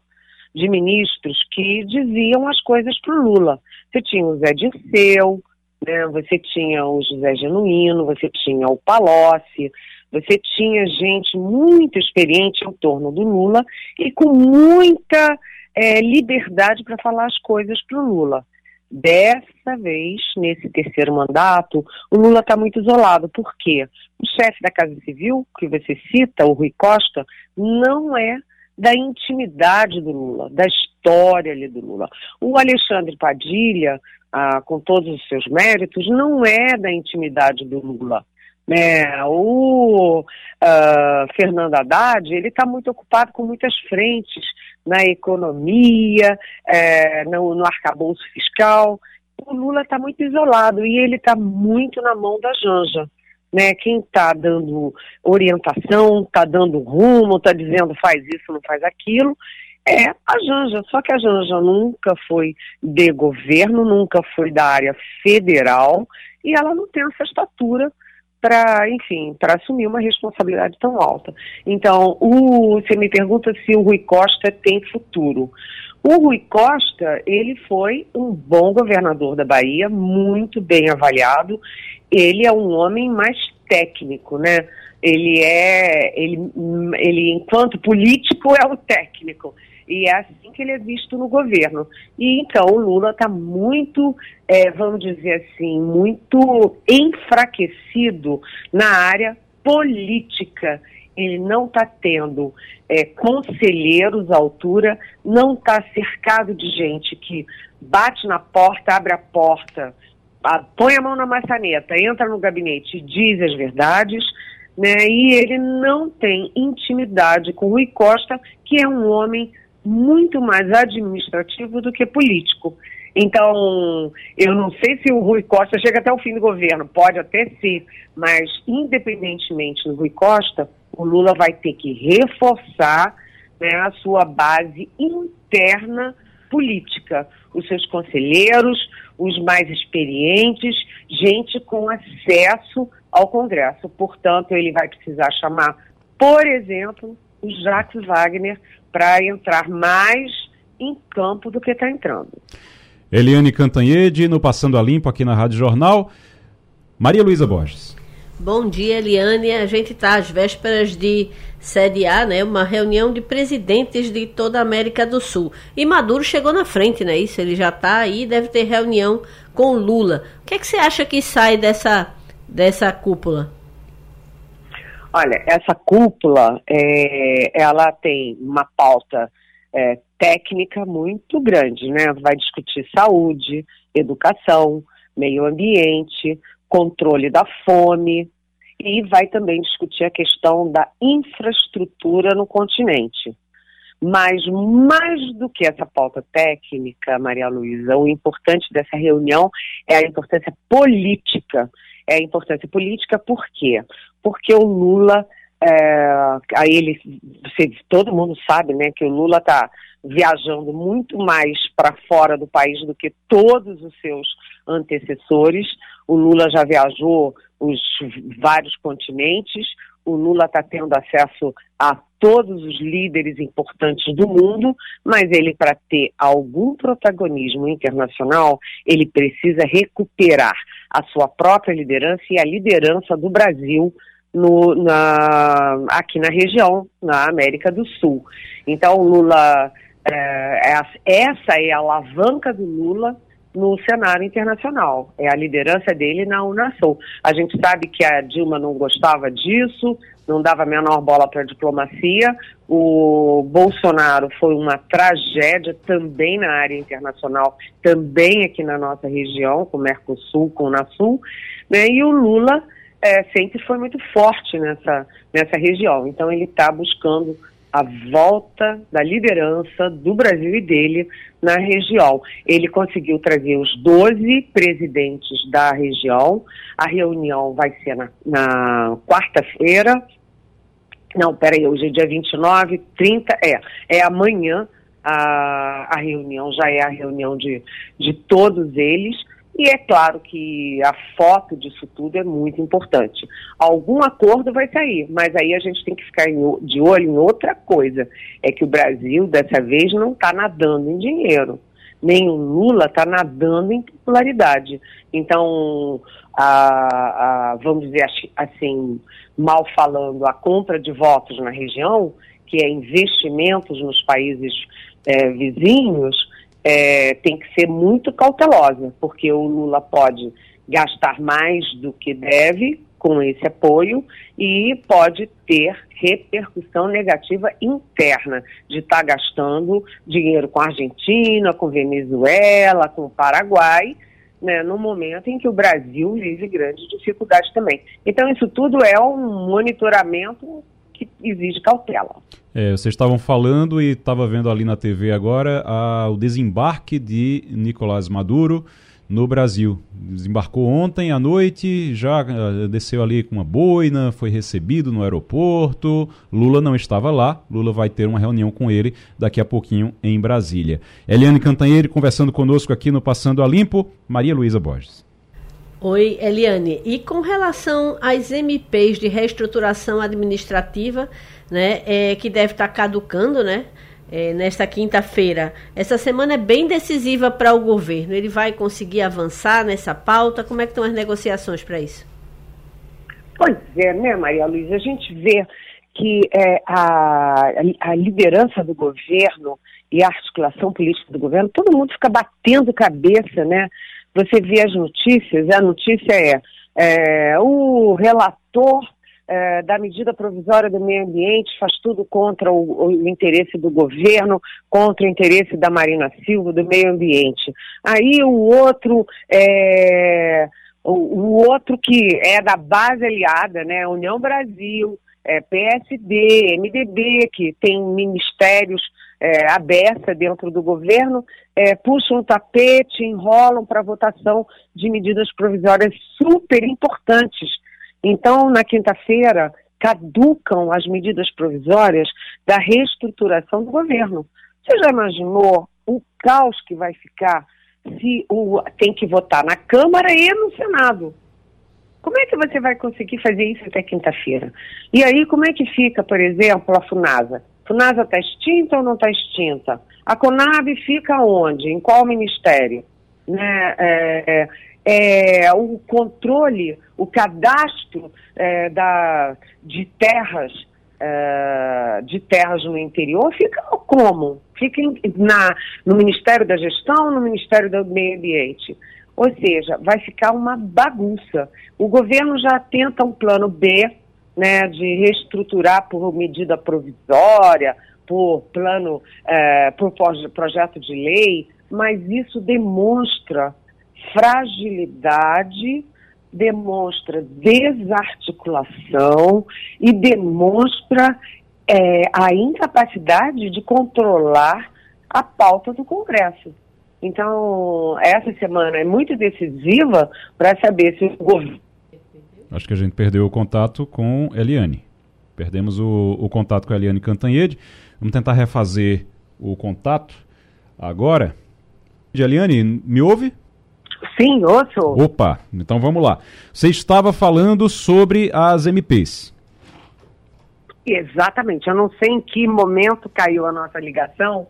de ministros que diziam as coisas para o Lula. Você tinha o Zé Dirceu, né, você tinha o José Genuíno, você tinha o Palocci, você tinha gente muito experiente em torno do Lula e com muita é, liberdade para falar as coisas para o Lula. Dessa vez, nesse terceiro mandato, o Lula está muito isolado. Por quê? O chefe da Casa Civil, que você cita, o Rui Costa, não é da intimidade do Lula, da história ali do Lula. O Alexandre Padilha, ah, com todos os seus méritos, não é da intimidade do Lula. Né? O uh, Fernando Haddad, ele está muito ocupado com muitas frentes na economia, é, no, no arcabouço fiscal. O Lula está muito isolado e ele está muito na mão da Janja. Né? Quem está dando orientação, está dando rumo, está dizendo faz isso, não faz aquilo, é a Janja. Só que a Janja nunca foi de governo, nunca foi da área federal e ela não tem essa estatura para, enfim, para assumir uma responsabilidade tão alta. Então, o, você me pergunta se o Rui Costa tem futuro. O Rui Costa, ele foi um bom governador da Bahia, muito bem avaliado. Ele é um homem mais técnico, né? Ele é, ele, ele enquanto político é o técnico. E é assim que ele é visto no governo. E então o Lula está muito, é, vamos dizer assim, muito enfraquecido na área política. Ele não está tendo é, conselheiros à altura, não está cercado de gente que bate na porta, abre a porta, põe a mão na maçaneta, entra no gabinete e diz as verdades. Né, e ele não tem intimidade com Rui Costa, que é um homem muito mais administrativo do que político. Então, eu não sei se o Rui Costa chega até o fim do governo, pode até ser, mas independentemente do Rui Costa, o Lula vai ter que reforçar né, a sua base interna política, os seus conselheiros, os mais experientes, gente com acesso ao Congresso. Portanto, ele vai precisar chamar, por exemplo, o Jacques Wagner para entrar mais em campo do que está entrando. Eliane Cantanhede, no Passando a Limpo aqui na Rádio Jornal. Maria Luísa Borges. Bom dia, Eliane. A gente está às vésperas de sediar né, uma reunião de presidentes de toda a América do Sul. E Maduro chegou na frente, né? Isso, ele já está aí, deve ter reunião com Lula. O que, é que você acha que sai dessa, dessa cúpula? Olha, essa cúpula, é, ela tem uma pauta é, técnica muito grande, né? Vai discutir saúde, educação, meio ambiente, controle da fome e vai também discutir a questão da infraestrutura no continente. Mas mais do que essa pauta técnica, Maria Luísa, o importante dessa reunião é a importância política. É a importância política por quê? Porque o Lula, é, aí ele, todo mundo sabe, né, que o Lula está viajando muito mais para fora do país do que todos os seus antecessores. O Lula já viajou os vários continentes. O Lula está tendo acesso a todos os líderes importantes do mundo, mas ele, para ter algum protagonismo internacional, ele precisa recuperar a sua própria liderança e a liderança do Brasil no, na, aqui na região, na América do Sul. Então, Lula, é, é essa é a alavanca do Lula no cenário internacional, é a liderança dele na Unasul. A gente sabe que a Dilma não gostava disso, não dava a menor bola para a diplomacia. O Bolsonaro foi uma tragédia também na área internacional, também aqui na nossa região, com o Mercosul, com o Unasul. Né? E o Lula é, sempre foi muito forte nessa, nessa região. Então ele está buscando a volta da liderança do Brasil e dele na região. Ele conseguiu trazer os 12 presidentes da região. A reunião vai ser na, na quarta-feira. Não, peraí, hoje é dia 29, 30, é, é amanhã a, a reunião, já é a reunião de, de todos eles. E é claro que a foto disso tudo é muito importante. Algum acordo vai sair, mas aí a gente tem que ficar de olho em outra coisa: é que o Brasil, dessa vez, não está nadando em dinheiro. Nem o Lula está nadando em popularidade. Então, a, a, vamos dizer assim, mal falando, a compra de votos na região, que é investimentos nos países é, vizinhos, é, tem que ser muito cautelosa, porque o Lula pode gastar mais do que deve com esse apoio e pode ter repercussão negativa interna de estar tá gastando dinheiro com a Argentina, com Venezuela, com o Paraguai, né, no momento em que o Brasil vive grandes dificuldades também. Então, isso tudo é um monitoramento que exige cautela. É, vocês estavam falando e estava vendo ali na TV agora a, o desembarque de Nicolás Maduro no Brasil. Desembarcou ontem à noite, já uh, desceu ali com uma boina, foi recebido no aeroporto. Lula não estava lá. Lula vai ter uma reunião com ele daqui a pouquinho em Brasília. Eliane Cantanhede conversando conosco aqui no Passando a Limpo. Maria Luísa Borges. Oi, Eliane. E com relação às MPs de reestruturação administrativa, né, é, que deve estar caducando, né, é, nesta quinta-feira, essa semana é bem decisiva para o governo. Ele vai conseguir avançar nessa pauta? Como é que estão as negociações para isso? Pois é, né, Maria Luísa? A gente vê que é, a, a liderança do governo e a articulação política do governo, todo mundo fica batendo cabeça, né? você vê as notícias, a notícia é, é o relator é, da medida provisória do meio ambiente faz tudo contra o, o, interesse do governo, contra o interesse da Marina Silva, do meio ambiente. Aí o outro é, o, outro que é da base aliada, né, União Brasil, é, PSD, MDB, que tem ministérios é, aberta dentro do governo, é, puxam o tapete, enrolam para votação de medidas provisórias super importantes. Então, na quinta-feira, caducam as medidas provisórias da reestruturação do governo. Você já imaginou o caos que vai ficar se o, tem que votar na Câmara e no Senado? Como é que você vai conseguir fazer isso até quinta-feira? E aí, como é que fica, por exemplo, a FUNASA? FUNASA está extinta ou não está extinta? A CONAB fica onde? Em qual ministério? Né? É, é, é o controle, o cadastro é, da, de terras é, de terras no interior fica como? Fica em, na, no Ministério da Gestão, no Ministério do Meio Ambiente. Ou seja, vai ficar uma bagunça. O governo já tenta um plano B, né, de reestruturar por medida provisória, por plano, é, por projeto de lei, mas isso demonstra fragilidade, demonstra desarticulação e demonstra é, a incapacidade de controlar a pauta do Congresso. Então, essa semana é muito decisiva para saber se o governo. Acho que a gente perdeu o contato com Eliane. Perdemos o, o contato com a Eliane Cantanhede. Vamos tentar refazer o contato agora. Eliane, me ouve? Sim, ouço. Opa, então vamos lá. Você estava falando sobre as MPs. Exatamente. Eu não sei em que momento caiu a nossa ligação,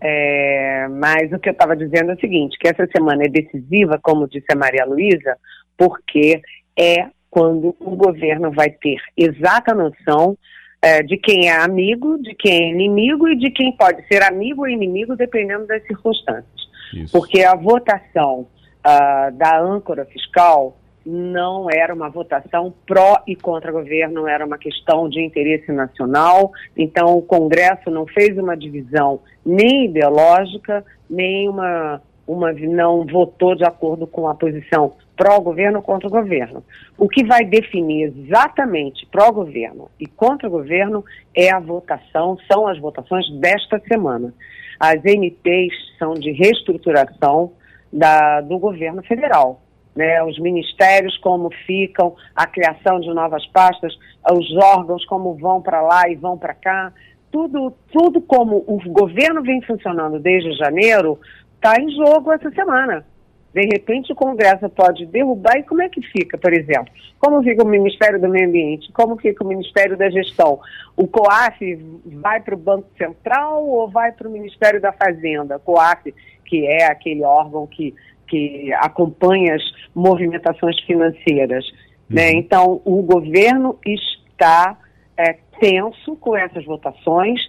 é, mas o que eu estava dizendo é o seguinte, que essa semana é decisiva, como disse a Maria Luísa, porque é quando o governo vai ter exata noção é, de quem é amigo, de quem é inimigo e de quem pode ser amigo ou inimigo, dependendo das circunstâncias. Isso. Porque a votação uh, da âncora fiscal não era uma votação pró e contra governo, era uma questão de interesse nacional. Então, o Congresso não fez uma divisão nem ideológica, nem uma uma não votou de acordo com a posição pró-governo ou contra governo. O que vai definir exatamente pró-governo e contra governo é a votação, são as votações desta semana. As MPs são de reestruturação da, do governo federal. Né, os ministérios como ficam, a criação de novas pastas, os órgãos como vão para lá e vão para cá, tudo, tudo como o governo vem funcionando desde janeiro, está em jogo essa semana. De repente, o Congresso pode derrubar, e como é que fica, por exemplo? Como fica o Ministério do Meio Ambiente? Como fica o Ministério da Gestão? O COAF vai para o Banco Central ou vai para o Ministério da Fazenda? COAF, que é aquele órgão que, que acompanha as movimentações financeiras. Né? Uhum. Né? Então, o governo está é, tenso com essas votações,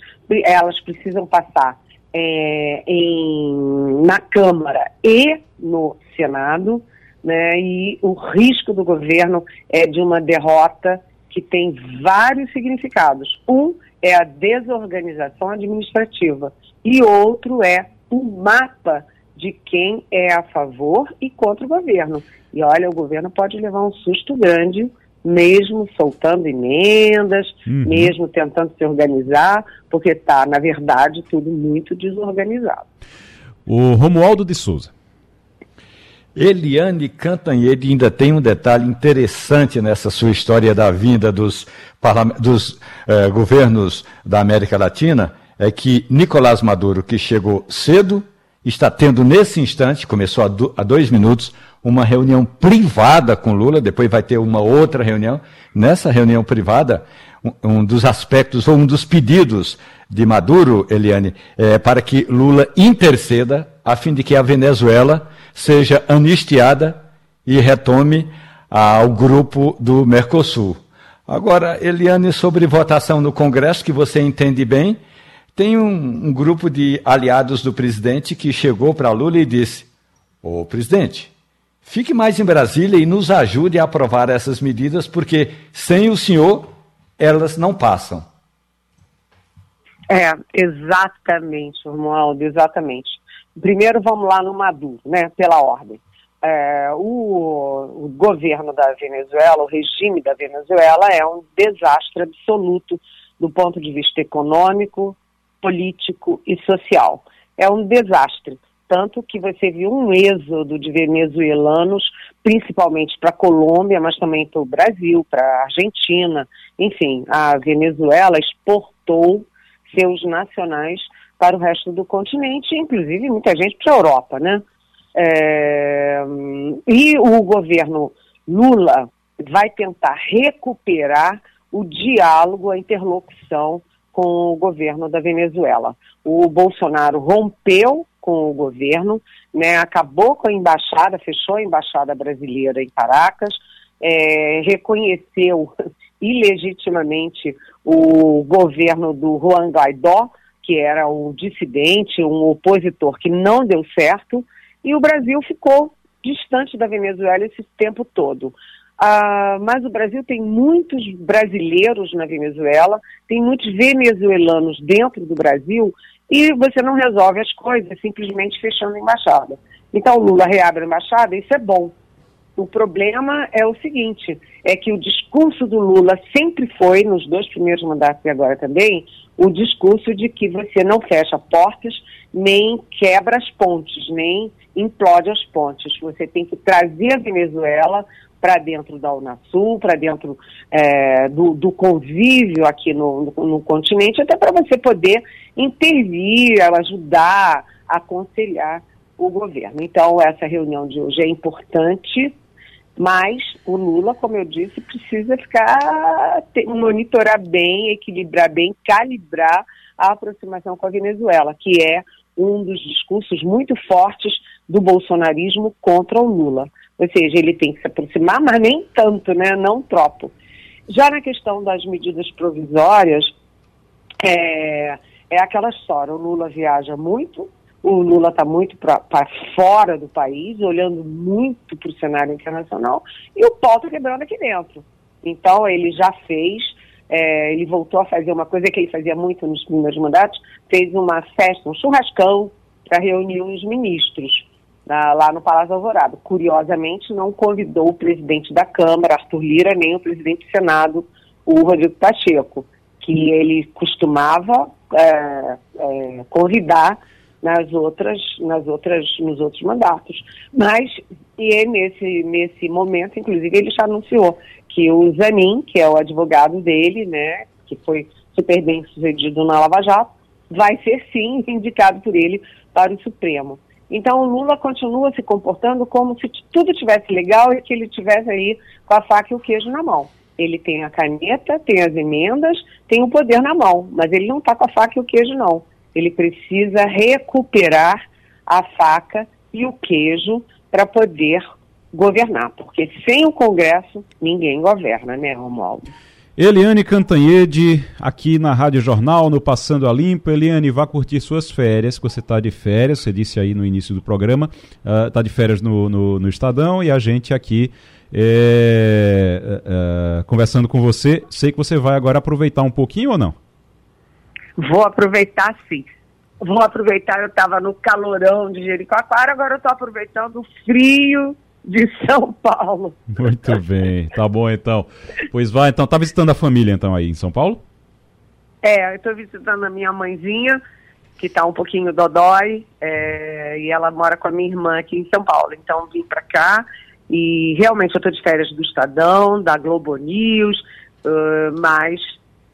elas precisam passar é, em, na Câmara e no Senado, né, e o risco do governo é de uma derrota que tem vários significados. Um é a desorganização administrativa e outro é o mapa de quem é a favor e contra o governo. E olha, o governo pode levar um susto grande mesmo soltando emendas, uhum. mesmo tentando se organizar, porque está, na verdade, tudo muito desorganizado. O Romualdo de Souza. Eliane Cantanhede ainda tem um detalhe interessante nessa sua história da vinda dos, dos eh, governos da América Latina, é que Nicolás Maduro, que chegou cedo, está tendo nesse instante, começou há, do, há dois minutos, uma reunião privada com Lula, depois vai ter uma outra reunião. Nessa reunião privada, um, um dos aspectos ou um dos pedidos de Maduro, Eliane, é para que Lula interceda a fim de que a Venezuela seja anistiada e retome ao grupo do Mercosul. Agora, Eliane, sobre votação no Congresso, que você entende bem, tem um, um grupo de aliados do presidente que chegou para Lula e disse: Ô presidente, Fique mais em Brasília e nos ajude a aprovar essas medidas, porque sem o senhor elas não passam. É, exatamente, Romualdo, exatamente. Primeiro vamos lá no Maduro, né, pela ordem. É, o, o, governo da Venezuela, o regime da Venezuela é um desastre absoluto do ponto de vista econômico, político e social. É um desastre tanto que você viu um êxodo de venezuelanos, principalmente para a Colômbia, mas também para o Brasil, para a Argentina. Enfim, a Venezuela exportou seus nacionais para o resto do continente, inclusive muita gente para a Europa, né? É... E o governo Lula vai tentar recuperar o diálogo, a interlocução com o governo da Venezuela. O Bolsonaro rompeu com o governo, né, acabou com a embaixada, fechou a embaixada brasileira em Caracas, é, reconheceu ilegitimamente o governo do Juan Guaidó, que era um dissidente, um opositor que não deu certo, e o Brasil ficou distante da Venezuela esse tempo todo. Ah, mas o Brasil tem muitos brasileiros na Venezuela, tem muitos venezuelanos dentro do Brasil e você não resolve as coisas simplesmente fechando a embaixada. Então, Lula reabre a embaixada, isso é bom. O problema é o seguinte: é que o discurso do Lula sempre foi, nos dois primeiros mandatos e agora também, o discurso de que você não fecha portas, nem quebra as pontes, nem implode as pontes. Você tem que trazer a Venezuela para dentro da Unasul, para dentro é, do, do, convívio aqui no, no, no continente, até para você poder intervir, ajudar, aconselhar o governo. Então, essa reunião de hoje é importante, mas o Lula, como eu disse, precisa ficar, monitorar bem, equilibrar bem, calibrar a aproximação com a Venezuela, que é um dos discursos muito fortes do bolsonarismo contra o Lula. Ou seja, ele tem que se aproximar, mas nem tanto, né? Não tropo. Já na questão das medidas provisórias, é, é aquela história, o Lula viaja muito, o Lula está muito para fora do país, olhando muito para o cenário internacional, e o pau está quebrando aqui dentro. Então, ele já fez, é, ele voltou a fazer uma coisa que ele fazia muito nos primeiros mandatos, fez uma festa, um churrascão para reunir os ministros na, lá no Palácio Alvorada. Curiosamente, não convidou o presidente da Câmara, Arthur Lira, nem o presidente do Senado, o Rodrigo Pacheco, que ele costumava é, é, convidar nas outras, nas outras, nos outros mandatos. Mas e nesse nesse momento, inclusive, ele já anunciou que o Zanin, que é o advogado dele, né, que foi super bem sucedido na Lava Jato, vai ser sim indicado por ele para o Supremo. Então o Lula continua se comportando como se tudo tivesse legal e que ele tivesse aí com a faca e o queijo na mão. Ele tem a caneta, tem as emendas, tem o poder na mão, mas ele não está com a faca e o queijo não. Ele precisa recuperar a faca e o queijo para poder governar, porque sem o Congresso ninguém governa, né, Romualdo? Eliane Cantanhede, aqui na Rádio Jornal, no Passando a Limpo. Eliane, vá curtir suas férias, que você está de férias, você disse aí no início do programa, está uh, de férias no, no, no, Estadão e a gente aqui é, conversando com você. Sei que você vai agora aproveitar um pouquinho ou não? Vou aproveitar sim. Vou aproveitar, eu estava no calorão de Jericoacoara, agora eu estou aproveitando o frio de São Paulo. Muito bem, tá bom então. Pois vai, então, tá visitando a família então aí em São Paulo? É, eu estou visitando a minha mãezinha, que está um pouquinho dodói, é, e ela mora com a minha irmã aqui em São Paulo. Então vim para cá e realmente eu estou de férias do Estadão, da Globo News, uh, mas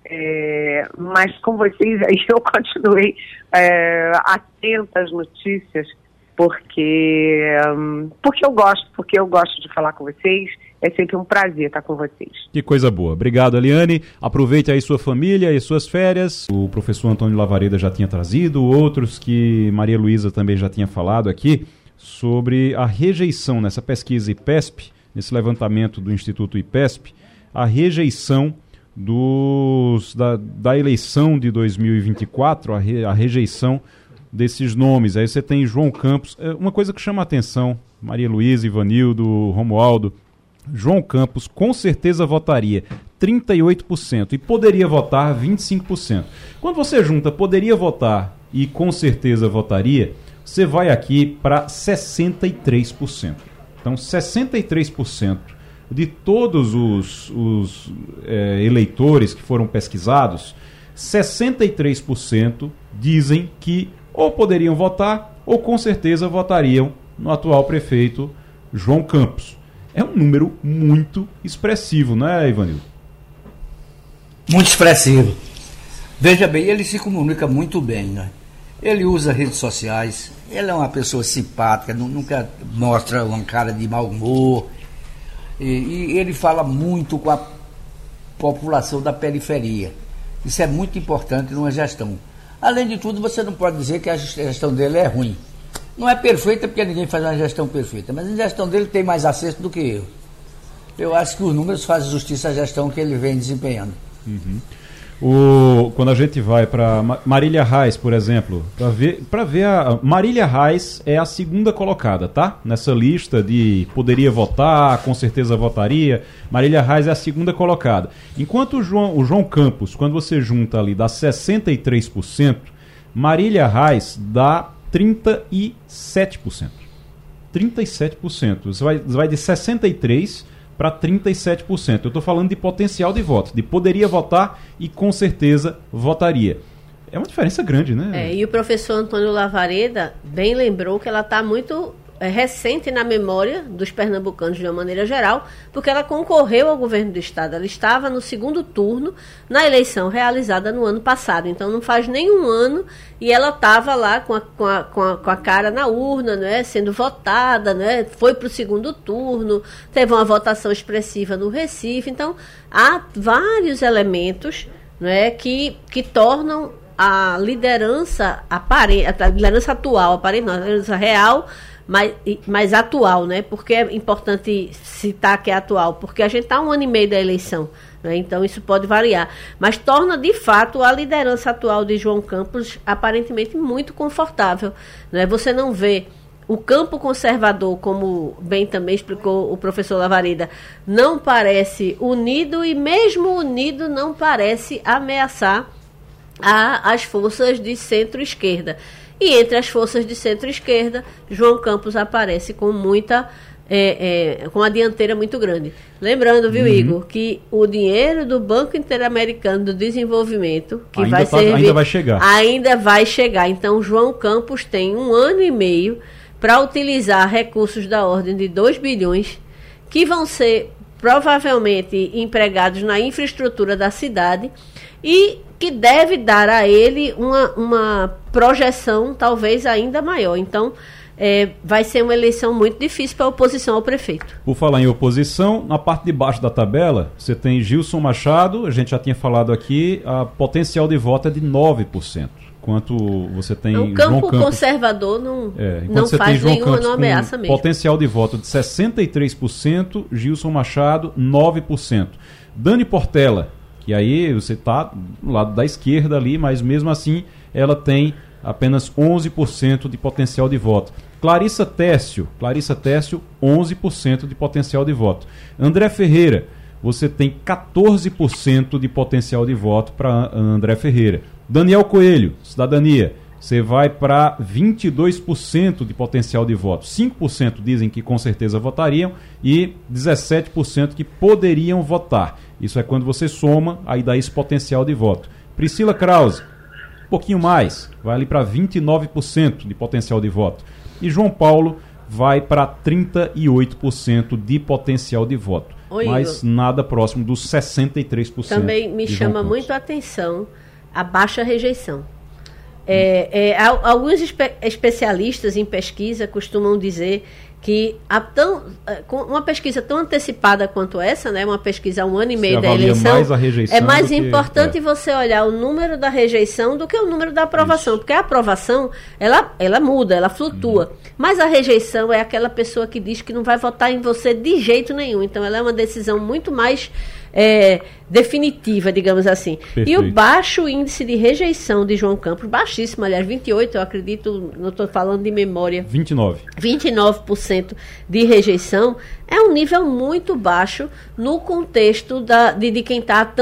é, mas com vocês aí eu continuei é, atenta às notícias porque um, porque eu gosto, porque eu gosto de falar com vocês. É sempre um prazer estar com vocês. Que coisa boa. Obrigado, Eliane. Aproveite aí sua família e suas férias. O professor Antônio Lavareda já tinha trazido, outros que Maria Luísa também já tinha falado aqui sobre a rejeição nessa pesquisa IPESP, nesse levantamento do Instituto IPESP, a rejeição dos, da, da eleição de 2024, a, re, a rejeição desses nomes. Aí você tem João Campos. É uma coisa que chama a atenção, Maria Luísa, Ivanildo, Romualdo. João Campos com certeza votaria 38% e poderia votar 25%. Quando você junta poderia votar e com certeza votaria, você vai aqui para 63%. Então, 63% de todos os, os é, eleitores que foram pesquisados, 63% dizem que ou poderiam votar ou com certeza votariam no atual prefeito João Campos. É um número muito expressivo, não é, Ivanildo? Muito expressivo. Veja bem, ele se comunica muito bem, né? Ele usa redes sociais, ele é uma pessoa simpática, nunca mostra uma cara de mau humor. E, e ele fala muito com a população da periferia. Isso é muito importante numa gestão. Além de tudo, você não pode dizer que a gestão dele é ruim. Não é perfeita porque ninguém faz uma gestão perfeita, mas a gestão dele tem mais acerto do que eu. Eu acho que os números fazem justiça à gestão que ele vem desempenhando. Uhum. O, quando a gente vai para Marília Reis, por exemplo, para ver, para ver a Marília Reis é a segunda colocada, tá? Nessa lista de poderia votar, com certeza votaria. Marília Reis é a segunda colocada. Enquanto o João, o João Campos, quando você junta ali, dá 63%, Marília Reis dá 37%. 37%. Você vai, vai de 63 para 37%. Eu estou falando de potencial de voto, de poderia votar e com certeza votaria. É uma diferença grande, né? É, e o professor Antônio Lavareda bem lembrou que ela está muito é, recente na memória dos pernambucanos de uma maneira geral, porque ela concorreu ao governo do estado. Ela estava no segundo turno na eleição realizada no ano passado. Então não faz nenhum ano e ela estava lá com a, com, a, com, a, com a cara na urna, não é? sendo votada, não é? foi para o segundo turno, teve uma votação expressiva no Recife. Então há vários elementos não é? que, que tornam a liderança aparente, a liderança atual, aparente, a liderança real mais, mais atual, né? Porque é importante citar que é atual, porque a gente está um ano e meio da eleição, né? então isso pode variar. Mas torna de fato a liderança atual de João Campos aparentemente muito confortável. Né? Você não vê o campo conservador, como bem também explicou o professor Lavareda, não parece unido e mesmo unido não parece ameaçar a, as forças de centro-esquerda. E entre as forças de centro-esquerda, João Campos aparece com muita. É, é, com a dianteira muito grande. Lembrando, viu, Uhum. Igor, que o dinheiro do Banco Interamericano do Desenvolvimento, que Ainda vai tá- servir, ainda vai chegar. ainda vai chegar. Então, João Campos tem um ano e meio para utilizar recursos da ordem de 2 bilhões, que vão ser provavelmente empregados na infraestrutura da cidade e que deve dar a ele uma, uma projeção talvez ainda maior. Então, é, vai ser uma eleição muito difícil para a oposição ao prefeito. Por falar em oposição, na parte de baixo da tabela, você tem Gilson Machado, a gente já tinha falado aqui, a potencial de voto é de 9%. Enquanto você tem o João campo Campos. conservador não, É, não você tem faz João nenhuma Campos ameaça mesmo. potencial de voto de 63%, Gilson Machado 9%. Dani Portela, que aí você está do lado da esquerda ali, mas mesmo assim ela tem apenas 11% de potencial de voto. Clarissa Técio, Clarissa Técio 11% de potencial de voto. André Ferreira, você tem 14% de potencial de voto para André Ferreira. Daniel Coelho, Cidadania, você vai para 22% de potencial de voto. 5% dizem que com certeza votariam e 17% que poderiam votar. Isso é quando você soma, aí dá esse potencial de voto. Priscila Krause, um pouquinho mais, vai ali para 29% de potencial de voto. E João Paulo vai para 38% de potencial de voto. Oi, mas Igor. nada próximo dos 63%. Também me chama muito a atenção a baixa rejeição. É, é, al- alguns espe- especialistas em pesquisa costumam dizer que tão, eh, uma pesquisa tão antecipada quanto essa, né, uma pesquisa há um ano e meio da eleição, mais é mais do que- importante é. você olhar o número da rejeição do que o número da aprovação, porque a aprovação ela, ela muda, ela flutua, Uhum. mas a rejeição é aquela pessoa que diz que não vai votar em você de jeito nenhum. Então ela é uma decisão muito mais é, definitiva, digamos assim. E Perfeito. o baixo índice de rejeição de João Campos, baixíssimo, aliás, 28, eu acredito, não estou falando de memória, 29. 29% de rejeição é um nível muito baixo no contexto da, de, de quem está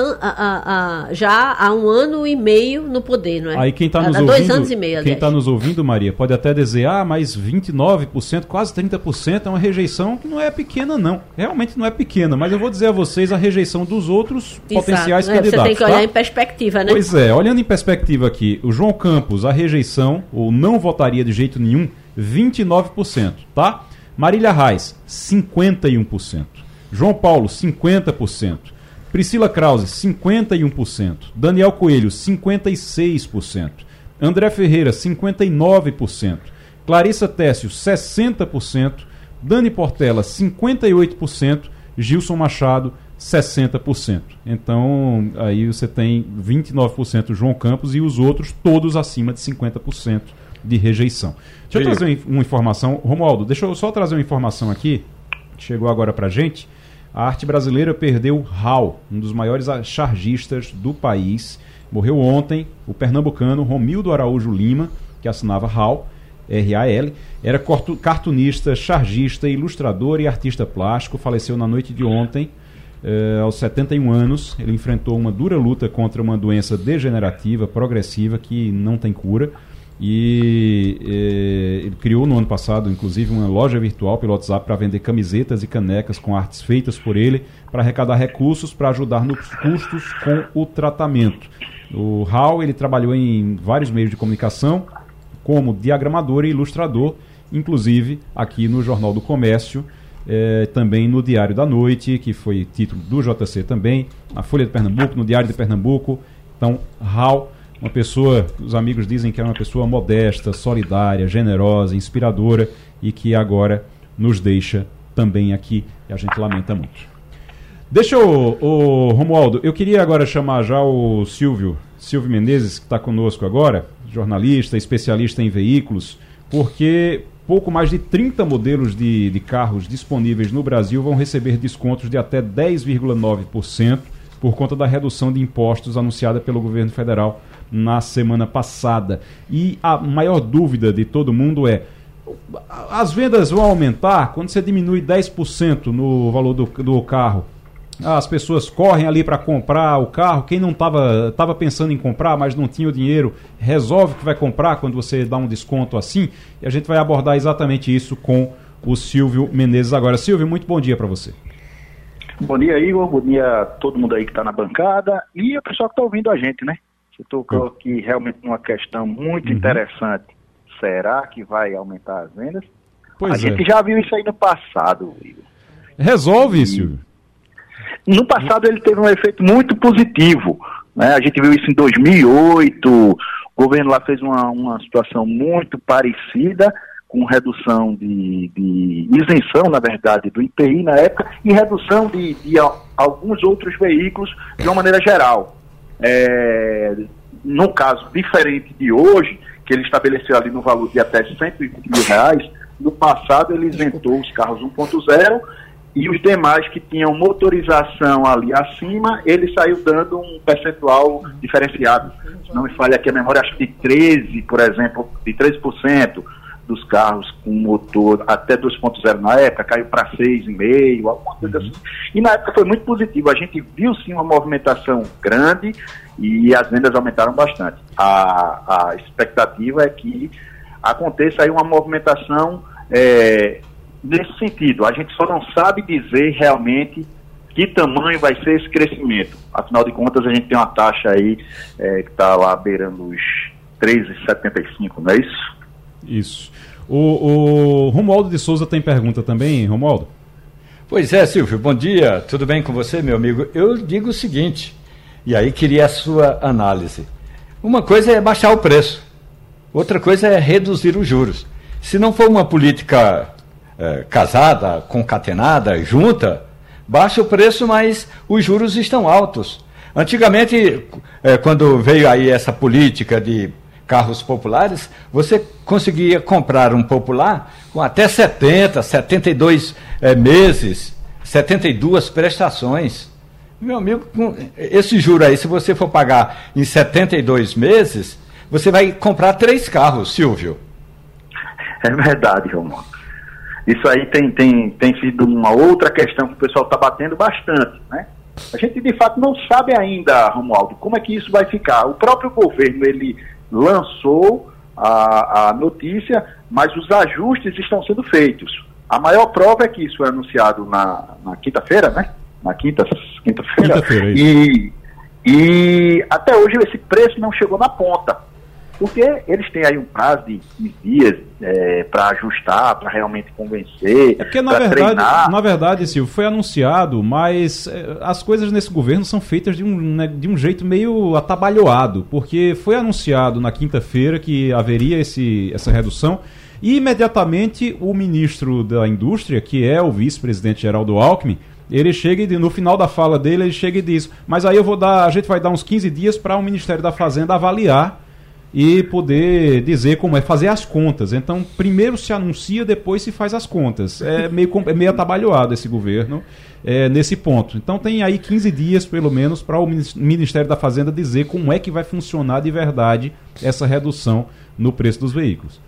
já há um ano e meio no poder, não é? Aí quem está Há nos dois ouvindo, anos e meio, quem aliás. tá nos ouvindo, Maria, pode até dizer, ah, mas 29%, quase 30% é uma rejeição que não é pequena, não. Realmente não é pequena, mas eu vou dizer a vocês a rejeição dos outros Exato, potenciais né? candidatos. Você tem que olhar tá? em perspectiva, né? Pois é, olhando em perspectiva aqui, o João Campos, a rejeição, ou não votaria de jeito nenhum, 29%, tá? Marília Reis, 51%. João Paulo, 50%. Priscila Krause, 51%. Daniel Coelho, 56%. André Ferreira, 59%. Clarissa Técio, 60%. Dani Portela, 58%. Gilson Machado, 60%. Então, aí você tem 29% João Campos e os outros todos acima de 50% de rejeição. Deixa eu trazer uma in- uma informação. Romualdo, deixa eu só trazer uma informação aqui, que chegou agora pra gente. A arte brasileira perdeu Hal, um dos maiores chargistas do país. Morreu ontem o pernambucano Romildo Araújo Lima, que assinava Hal, R-A-L. Era cartunista, chargista, ilustrador e artista plástico. Faleceu na noite de ontem, eh, aos 71 anos. Ele enfrentou uma dura luta contra uma doença degenerativa, progressiva, que não tem cura. E eh, ele criou no ano passado, inclusive, uma loja virtual pelo WhatsApp para vender camisetas e canecas com artes feitas por ele, para arrecadar recursos para ajudar nos custos com o tratamento. O Hal ele trabalhou em vários meios de comunicação, como diagramador e ilustrador, inclusive aqui no Jornal do Comércio, eh, também no Diário da Noite, que foi título do JC também, na Folha de Pernambuco, no Diário de Pernambuco. Então, Hal, uma pessoa, os amigos dizem que é uma pessoa modesta, solidária, generosa, inspiradora e que agora nos deixa também aqui, e a gente lamenta muito. Deixa ô, Romualdo, eu queria agora chamar já o Silvio, Silvio Menezes, que está conosco agora, jornalista, especialista em veículos, porque pouco mais de 30 modelos de, de carros disponíveis no Brasil vão receber descontos de até 10,9% por conta da redução de impostos anunciada pelo governo federal na semana passada. E a maior dúvida de todo mundo é: as vendas vão aumentar quando você diminui 10% no valor do, do carro? As pessoas correm ali para comprar o carro. Quem não estava tava pensando em comprar, mas não tinha o dinheiro, resolve que vai comprar quando você dá um desconto assim. E a gente vai abordar exatamente isso com o Silvio Menezes agora. Silvio, muito bom dia para você. Bom dia, Igor. Bom dia a todo mundo aí que está na bancada e o pessoal que está ouvindo a gente, né? Você tocou aqui realmente numa questão muito uhum. interessante. Será que vai aumentar as vendas? Pois a é. gente já viu isso aí no passado, Igor. Resolve, Silvio. No passado ele teve um efeito muito positivo. Né? A gente viu isso em 2008, o governo lá fez uma, uma situação muito parecida, com redução de, de, isenção, na verdade, do IPI na época e redução de, de alguns outros veículos de uma maneira geral. É, no caso diferente de hoje, que ele estabeleceu ali no valor de até 120 mil reais, no passado ele isentou os carros 1.0 e os demais que tinham motorização ali acima, ele saiu dando um percentual diferenciado. Se não me falha aqui a memória, acho que de 13, por exemplo, de 13% dos carros com motor até 2.0 na época, caiu para 6,5, alguma coisa uhum. assim. E na época foi muito positivo. A gente viu sim uma movimentação grande e as vendas aumentaram bastante. A, a expectativa é que aconteça aí uma movimentação é, nesse sentido. A gente só não sabe dizer realmente que tamanho vai ser esse crescimento. Afinal de contas, a gente tem uma taxa aí é, que está lá beirando os 3,75, não é isso? Isso. O, o Romualdo de Souza tem pergunta também, Romualdo? Pois é, Silvio, bom dia, tudo bem com você, meu amigo? Eu digo o seguinte, e aí queria a sua análise. Uma coisa é baixar o preço, outra coisa é reduzir os juros. Se não for uma política é, casada, concatenada, junta, baixa o preço, mas os juros estão altos. Antigamente, é, quando veio aí essa política de carros populares, você conseguia comprar um popular com até 70, 72 é, meses, 72 prestações. Meu amigo, com esse juro aí, se você for pagar em 72 meses, você vai comprar três carros, Silvio. É verdade, Romão. Isso aí tem, tem, tem sido uma outra questão que o pessoal está batendo bastante, né? A gente de fato não sabe ainda, Romualdo, como é que isso vai ficar. O próprio governo ele lançou a, a notícia, mas os ajustes estão sendo feitos. A maior prova é que isso foi anunciado na, na quinta-feira, né? Na quinta, quinta-feira. Quinta e, e até hoje esse preço não chegou na ponta. Porque eles têm aí um prazo de, dias é, para ajustar, para realmente convencer. É porque, na verdade, treinar. na verdade, Silvio, foi anunciado, mas é, as coisas nesse governo são feitas de um, né, de um jeito meio atabalhoado. Porque foi anunciado na quinta-feira que haveria esse, essa redução. E imediatamente o ministro da Indústria, que é o vice-presidente Geraldo Alckmin, ele chega e no final da fala dele, ele chega e diz: "Mas aí eu vou dar, a gente vai dar uns 15 dias para o Ministério da Fazenda avaliar e poder dizer como é fazer as contas. Então, primeiro se anuncia, depois se faz as contas. É meio, é meio atabalhoado esse governo é, nesse ponto. Então, tem aí 15 dias, pelo menos, para o Ministério da Fazenda dizer como é que vai funcionar de verdade essa redução no preço dos veículos.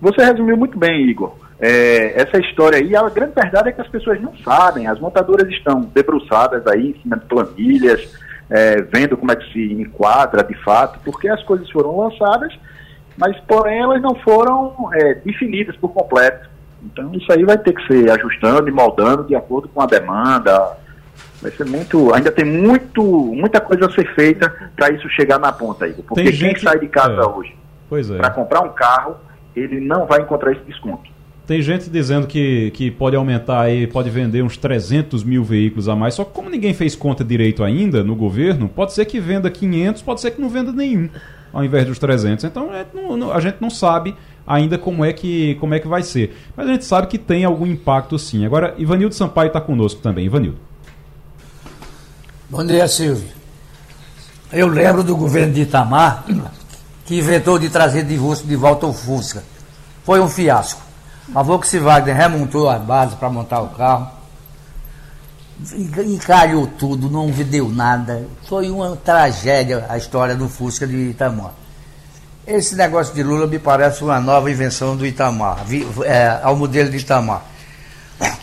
Você resumiu muito bem, Igor. É, essa história aí, a grande verdade é que as pessoas não sabem. As montadoras estão debruçadas aí em cima de planilhas, é, vendo como é que se enquadra de fato, porque as coisas foram lançadas, mas porém elas não foram é, definidas por completo. Então isso aí vai ter que ser ajustando e moldando de acordo com a demanda. Vai ser muito. Ainda tem muito, muita coisa a ser feita para isso chegar na ponta aí. Porque tem quem gente... sai de casa é. hoje para comprar um carro, ele não vai encontrar esse desconto. Tem gente dizendo que, que pode aumentar aí, pode vender uns 300 mil veículos a mais. Só que como ninguém fez conta direito ainda no governo, pode ser que venda 500, pode ser que não venda nenhum, ao invés dos 300. Então é, não, não, a gente não sabe ainda como é, que, como é que vai ser. Mas a gente sabe que tem algum impacto sim. Agora, Ivanildo Sampaio está conosco também. Ivanildo. Bom dia, Silvio. Eu lembro do governo de Itamar, que inventou de trazer de volta o Fusca. Foi um fiasco. A Volkswagen remontou as bases para montar o carro. Encalhou tudo, não deu nada. Foi uma tragédia a história do Fusca de Itamar. Esse negócio de Lula me parece uma nova invenção do Itamar, é, ao modelo de Itamar.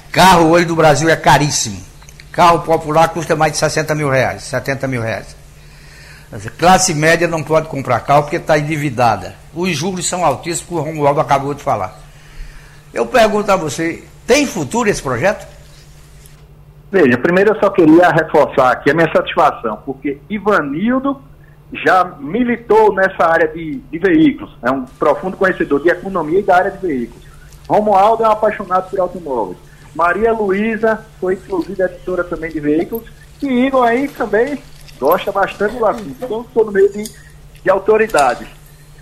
Carro hoje do Brasil é caríssimo. carro popular custa mais de 60 mil reais, 70 mil reais. Classe média não pode comprar carro porque está endividada. Os juros são altíssimos, como o Romualdo acabou de falar. Eu pergunto a você, tem futuro esse projeto? Veja, primeiro eu só queria reforçar aqui a minha satisfação, porque Ivanildo já militou nessa área de, de veículos, é um profundo conhecedor de economia e da área de veículos. Romualdo é um apaixonado por automóveis. Maria Luísa foi inclusive editora também de veículos. E Igor aí também gosta bastante do assunto. Então estou no meio de, de autoridades.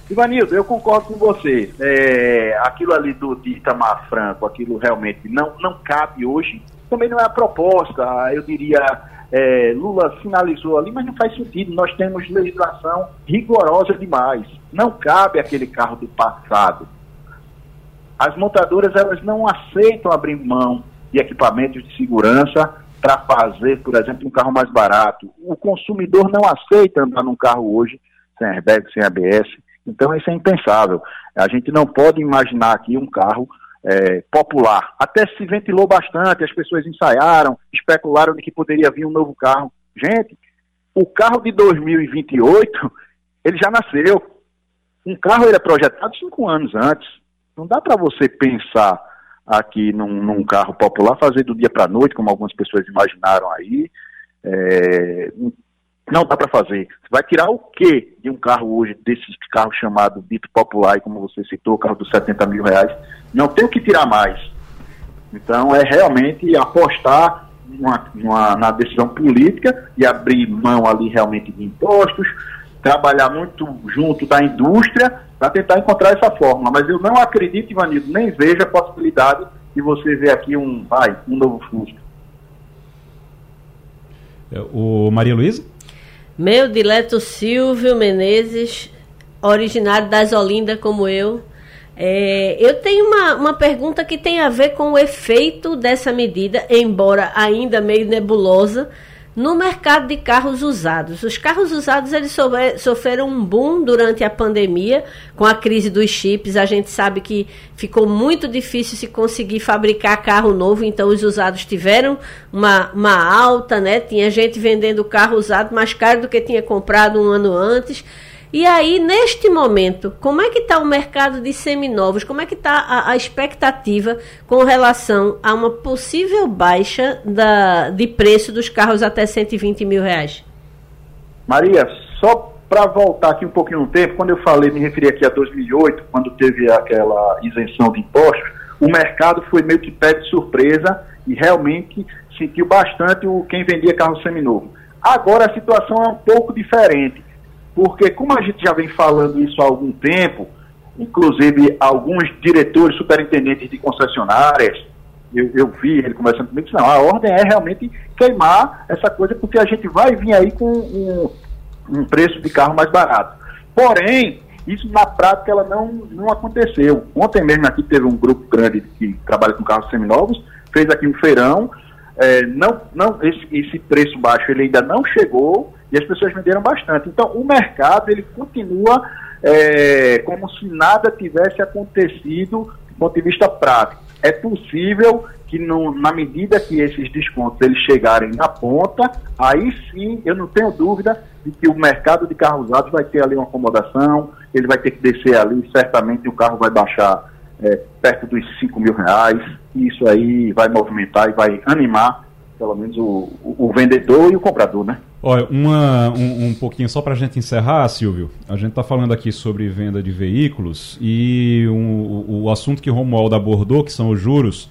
Ivanildo, eu concordo com você. É, aquilo ali do de Itamar Franco, aquilo realmente não, não cabe hoje. Também não é a proposta, eu diria, é, Lula finalizou ali, mas não faz sentido. Nós temos legislação rigorosa demais. Não cabe aquele carro do passado. As montadoras elas não aceitam abrir mão de equipamentos de segurança para fazer, por exemplo, um carro mais barato. O consumidor não aceita andar num carro hoje sem airbag, sem ABS. Então isso é impensável. A gente não pode imaginar aqui um carro é, popular. Até se ventilou bastante, as pessoas ensaiaram, especularam de que poderia vir um novo carro. Gente, o carro de 2028, ele já nasceu. Um carro ele é projetado cinco anos antes. Não dá para você pensar aqui num, num, carro popular fazer do dia para a noite, como algumas pessoas imaginaram aí. É, não dá para fazer. Vai tirar o que de um carro hoje, desses carros chamados dito popular, como você citou, carro dos 70 mil reais? Não tem o que tirar mais. Então é realmente apostar uma, uma, na decisão política e abrir mão ali realmente de impostos, trabalhar muito junto da indústria para tentar encontrar essa fórmula. Mas eu não acredito, Ivanildo, nem vejo a possibilidade de você ver aqui um, vai, um novo Fusca. É, o Maria Luísa? Meu dileto Silvio Menezes, originário das Olinda como eu. É, eu tenho uma, uma pergunta que tem a ver com o efeito dessa medida, embora ainda meio nebulosa, no mercado de carros usados. Os carros usados eles sofreram um boom durante a pandemia, com a crise dos chips. A gente sabe que ficou muito difícil se conseguir fabricar carro novo, então os usados tiveram uma, uma alta, né? Tinha gente vendendo carro usado mais caro do que tinha comprado um ano antes. E aí, neste momento, como é que está o mercado de seminovos? Como é que está a, a, expectativa com relação a uma possível baixa da, de preço dos carros até 120 mil reais? Maria, só para voltar aqui um pouquinho no tempo, quando eu falei, me referi aqui a 2008, quando teve aquela isenção de impostos, o mercado foi meio que pé de surpresa e realmente sentiu bastante o quem vendia carro seminovo. Agora a situação é um pouco diferente porque como a gente já vem falando isso há algum tempo, inclusive alguns diretores, superintendentes de concessionárias, eu, eu vi ele conversando comigo, não, a ordem é realmente queimar essa coisa, porque a gente vai vir aí com um, um preço de carro mais barato. Porém, isso na prática ela não, não aconteceu. Ontem mesmo aqui teve um grupo grande que trabalha com carros seminovos, fez aqui um feirão, é, não, não, esse, esse preço baixo ele ainda não chegou, e as pessoas venderam bastante. Então, o mercado ele continua é, como se nada tivesse acontecido do ponto de vista prático. É possível que no, na medida que esses descontos eles chegarem na ponta, aí sim eu não tenho dúvida de que o mercado de carros usados vai ter ali uma acomodação, ele vai ter que descer ali, certamente o carro vai baixar é, perto dos 5 mil reais, e isso aí vai movimentar e vai animar pelo menos o, o, o vendedor e o comprador, né? Olha, uma, um, um pouquinho só para a gente encerrar, Silvio. A gente está falando aqui sobre venda de veículos e um, o, assunto que Romualdo abordou, que são os juros.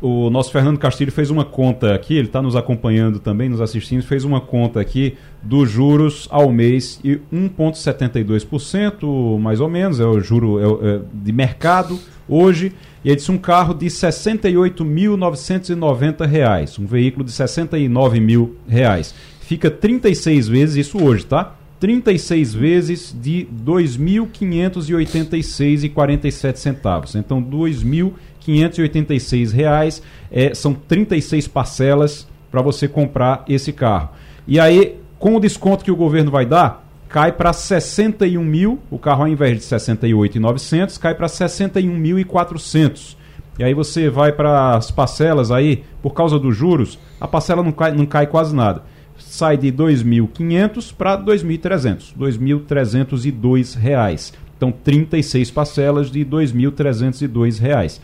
O nosso Fernando Castilho fez uma conta aqui, ele está nos acompanhando também, nos assistindo, fez uma conta aqui dos juros ao mês e 1,72%, mais ou menos, é o juro é, é, de mercado hoje. E ele disse um carro de R$ 68.990, um veículo de 69 mil reais fica 36 vezes, isso hoje, tá? 36 vezes de R$ 2.586,47. Então, 2.586 reais é, são 36 parcelas para você comprar esse carro. E aí, com o desconto que o governo vai dar, cai para 61 mil, o carro ao invés de 68.900, cai para 61.400. e aí você vai para as parcelas aí, por causa dos juros, a parcela não cai, não cai quase nada. Sai de 2.500 para 2.300, 2.302 reais. Então 36 parcelas de 2.302 reais.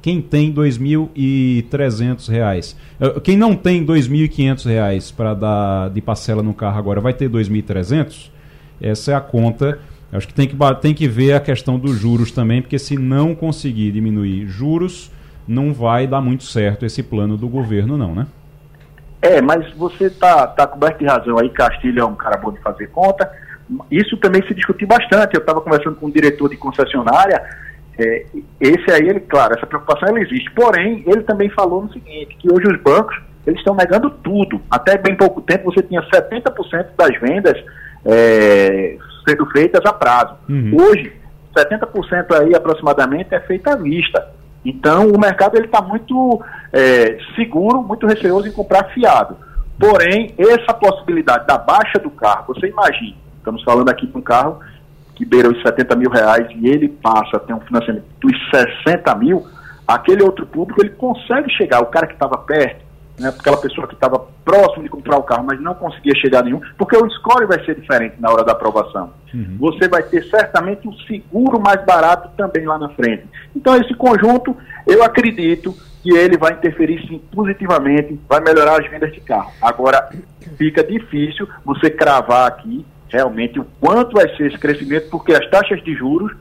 Quem tem 2.300 reais, eh, quem não tem 2.500 reais para dar de parcela no carro agora, vai ter 2.300? Essa é a conta Acho que tem que, tem que ver a questão dos juros também, porque se não conseguir diminuir juros, não vai dar muito certo esse plano do governo, não, né? É, mas você está tá coberto de razão aí, Castilho é um cara bom de fazer conta. Isso também se discutiu bastante. Eu estava conversando com um diretor de concessionária. É, esse aí, ele, claro, essa preocupação ela existe. Porém, ele também falou no seguinte, que hoje os bancos eles estão negando tudo. Até bem pouco tempo você tinha 70% das vendas é, sendo feitas a prazo. Uhum. Hoje, 70% aí aproximadamente é feita à vista. Então, o mercado ele está muito é, seguro, muito receoso em comprar fiado. Porém, essa possibilidade da baixa do carro, você imagina, estamos falando aqui de um carro que beira os 70 mil reais e ele passa a ter um financiamento dos 60 mil, aquele outro público ele consegue chegar, o cara que estava perto, né, aquela pessoa que estava próximo de comprar o carro, mas não conseguia chegar nenhum, porque o score vai ser diferente na hora da aprovação. Uhum. Você vai ter certamente um seguro mais barato também lá na frente. Então, esse conjunto, eu acredito que ele vai interferir sim positivamente, vai melhorar as vendas de carro. Agora, fica difícil você cravar aqui realmente o quanto vai ser esse crescimento, porque as taxas de juros,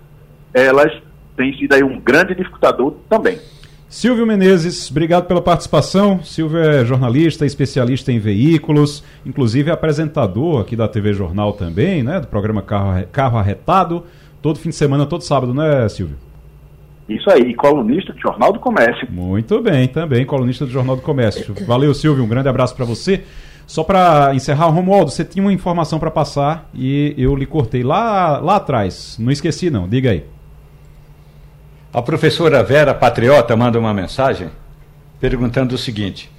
elas têm sido aí um grande dificultador também. Silvio Menezes, obrigado pela participação. Silvio é jornalista, especialista em veículos, inclusive apresentador aqui da TV Jornal também, né? Do programa Carro, Carro Arretado. Todo fim de semana, todo sábado, né, Silvio? Isso aí, colunista do Jornal do Comércio. Muito bem, também colunista do Jornal do Comércio. Valeu, Silvio, um grande abraço para você. Só para encerrar, Romualdo, você tinha uma informação para passar e eu lhe cortei lá, lá atrás. Não esqueci, não. Diga aí. A professora Vera Patriota manda uma mensagem perguntando o seguinte: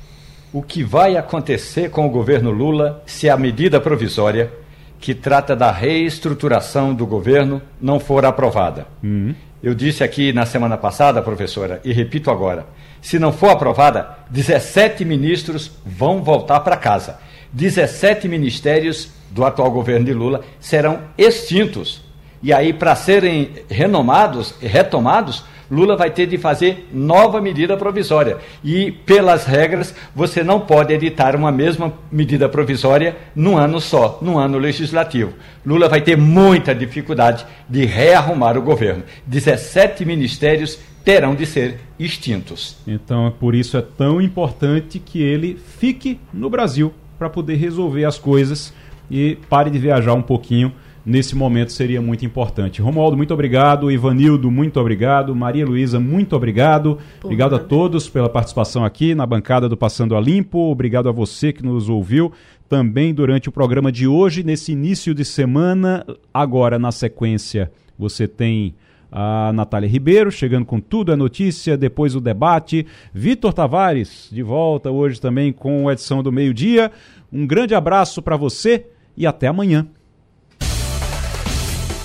O que vai acontecer com o governo Lula se a medida provisória que trata da reestruturação do governo não for aprovada? Uhum. Eu disse aqui na semana passada, professora, e repito agora: se não for aprovada, 17 ministros vão voltar para casa. 17 ministérios do atual governo de Lula serão extintos e aí, para serem renomados, retomados, Lula vai ter de fazer nova medida provisória. E, pelas regras, você não pode editar uma mesma medida provisória num ano só, num ano legislativo. Lula vai ter muita dificuldade de rearrumar o governo. 17 ministérios terão de ser extintos. Então, por isso é tão importante que ele fique no Brasil para poder resolver as coisas e pare de viajar um pouquinho nesse momento seria muito importante. Romualdo, muito obrigado. Ivanildo, muito obrigado. Maria Luísa, muito obrigado. Obrigado a todos pela participação aqui na bancada do Passando a Limpo. Obrigado a você que nos ouviu também durante o programa de hoje, nesse início de semana. Agora, na sequência, você tem a Natália Ribeiro chegando com tudo a notícia, depois o debate. Vitor Tavares de volta hoje também com a edição do meio-dia. Um grande abraço para você e até amanhã.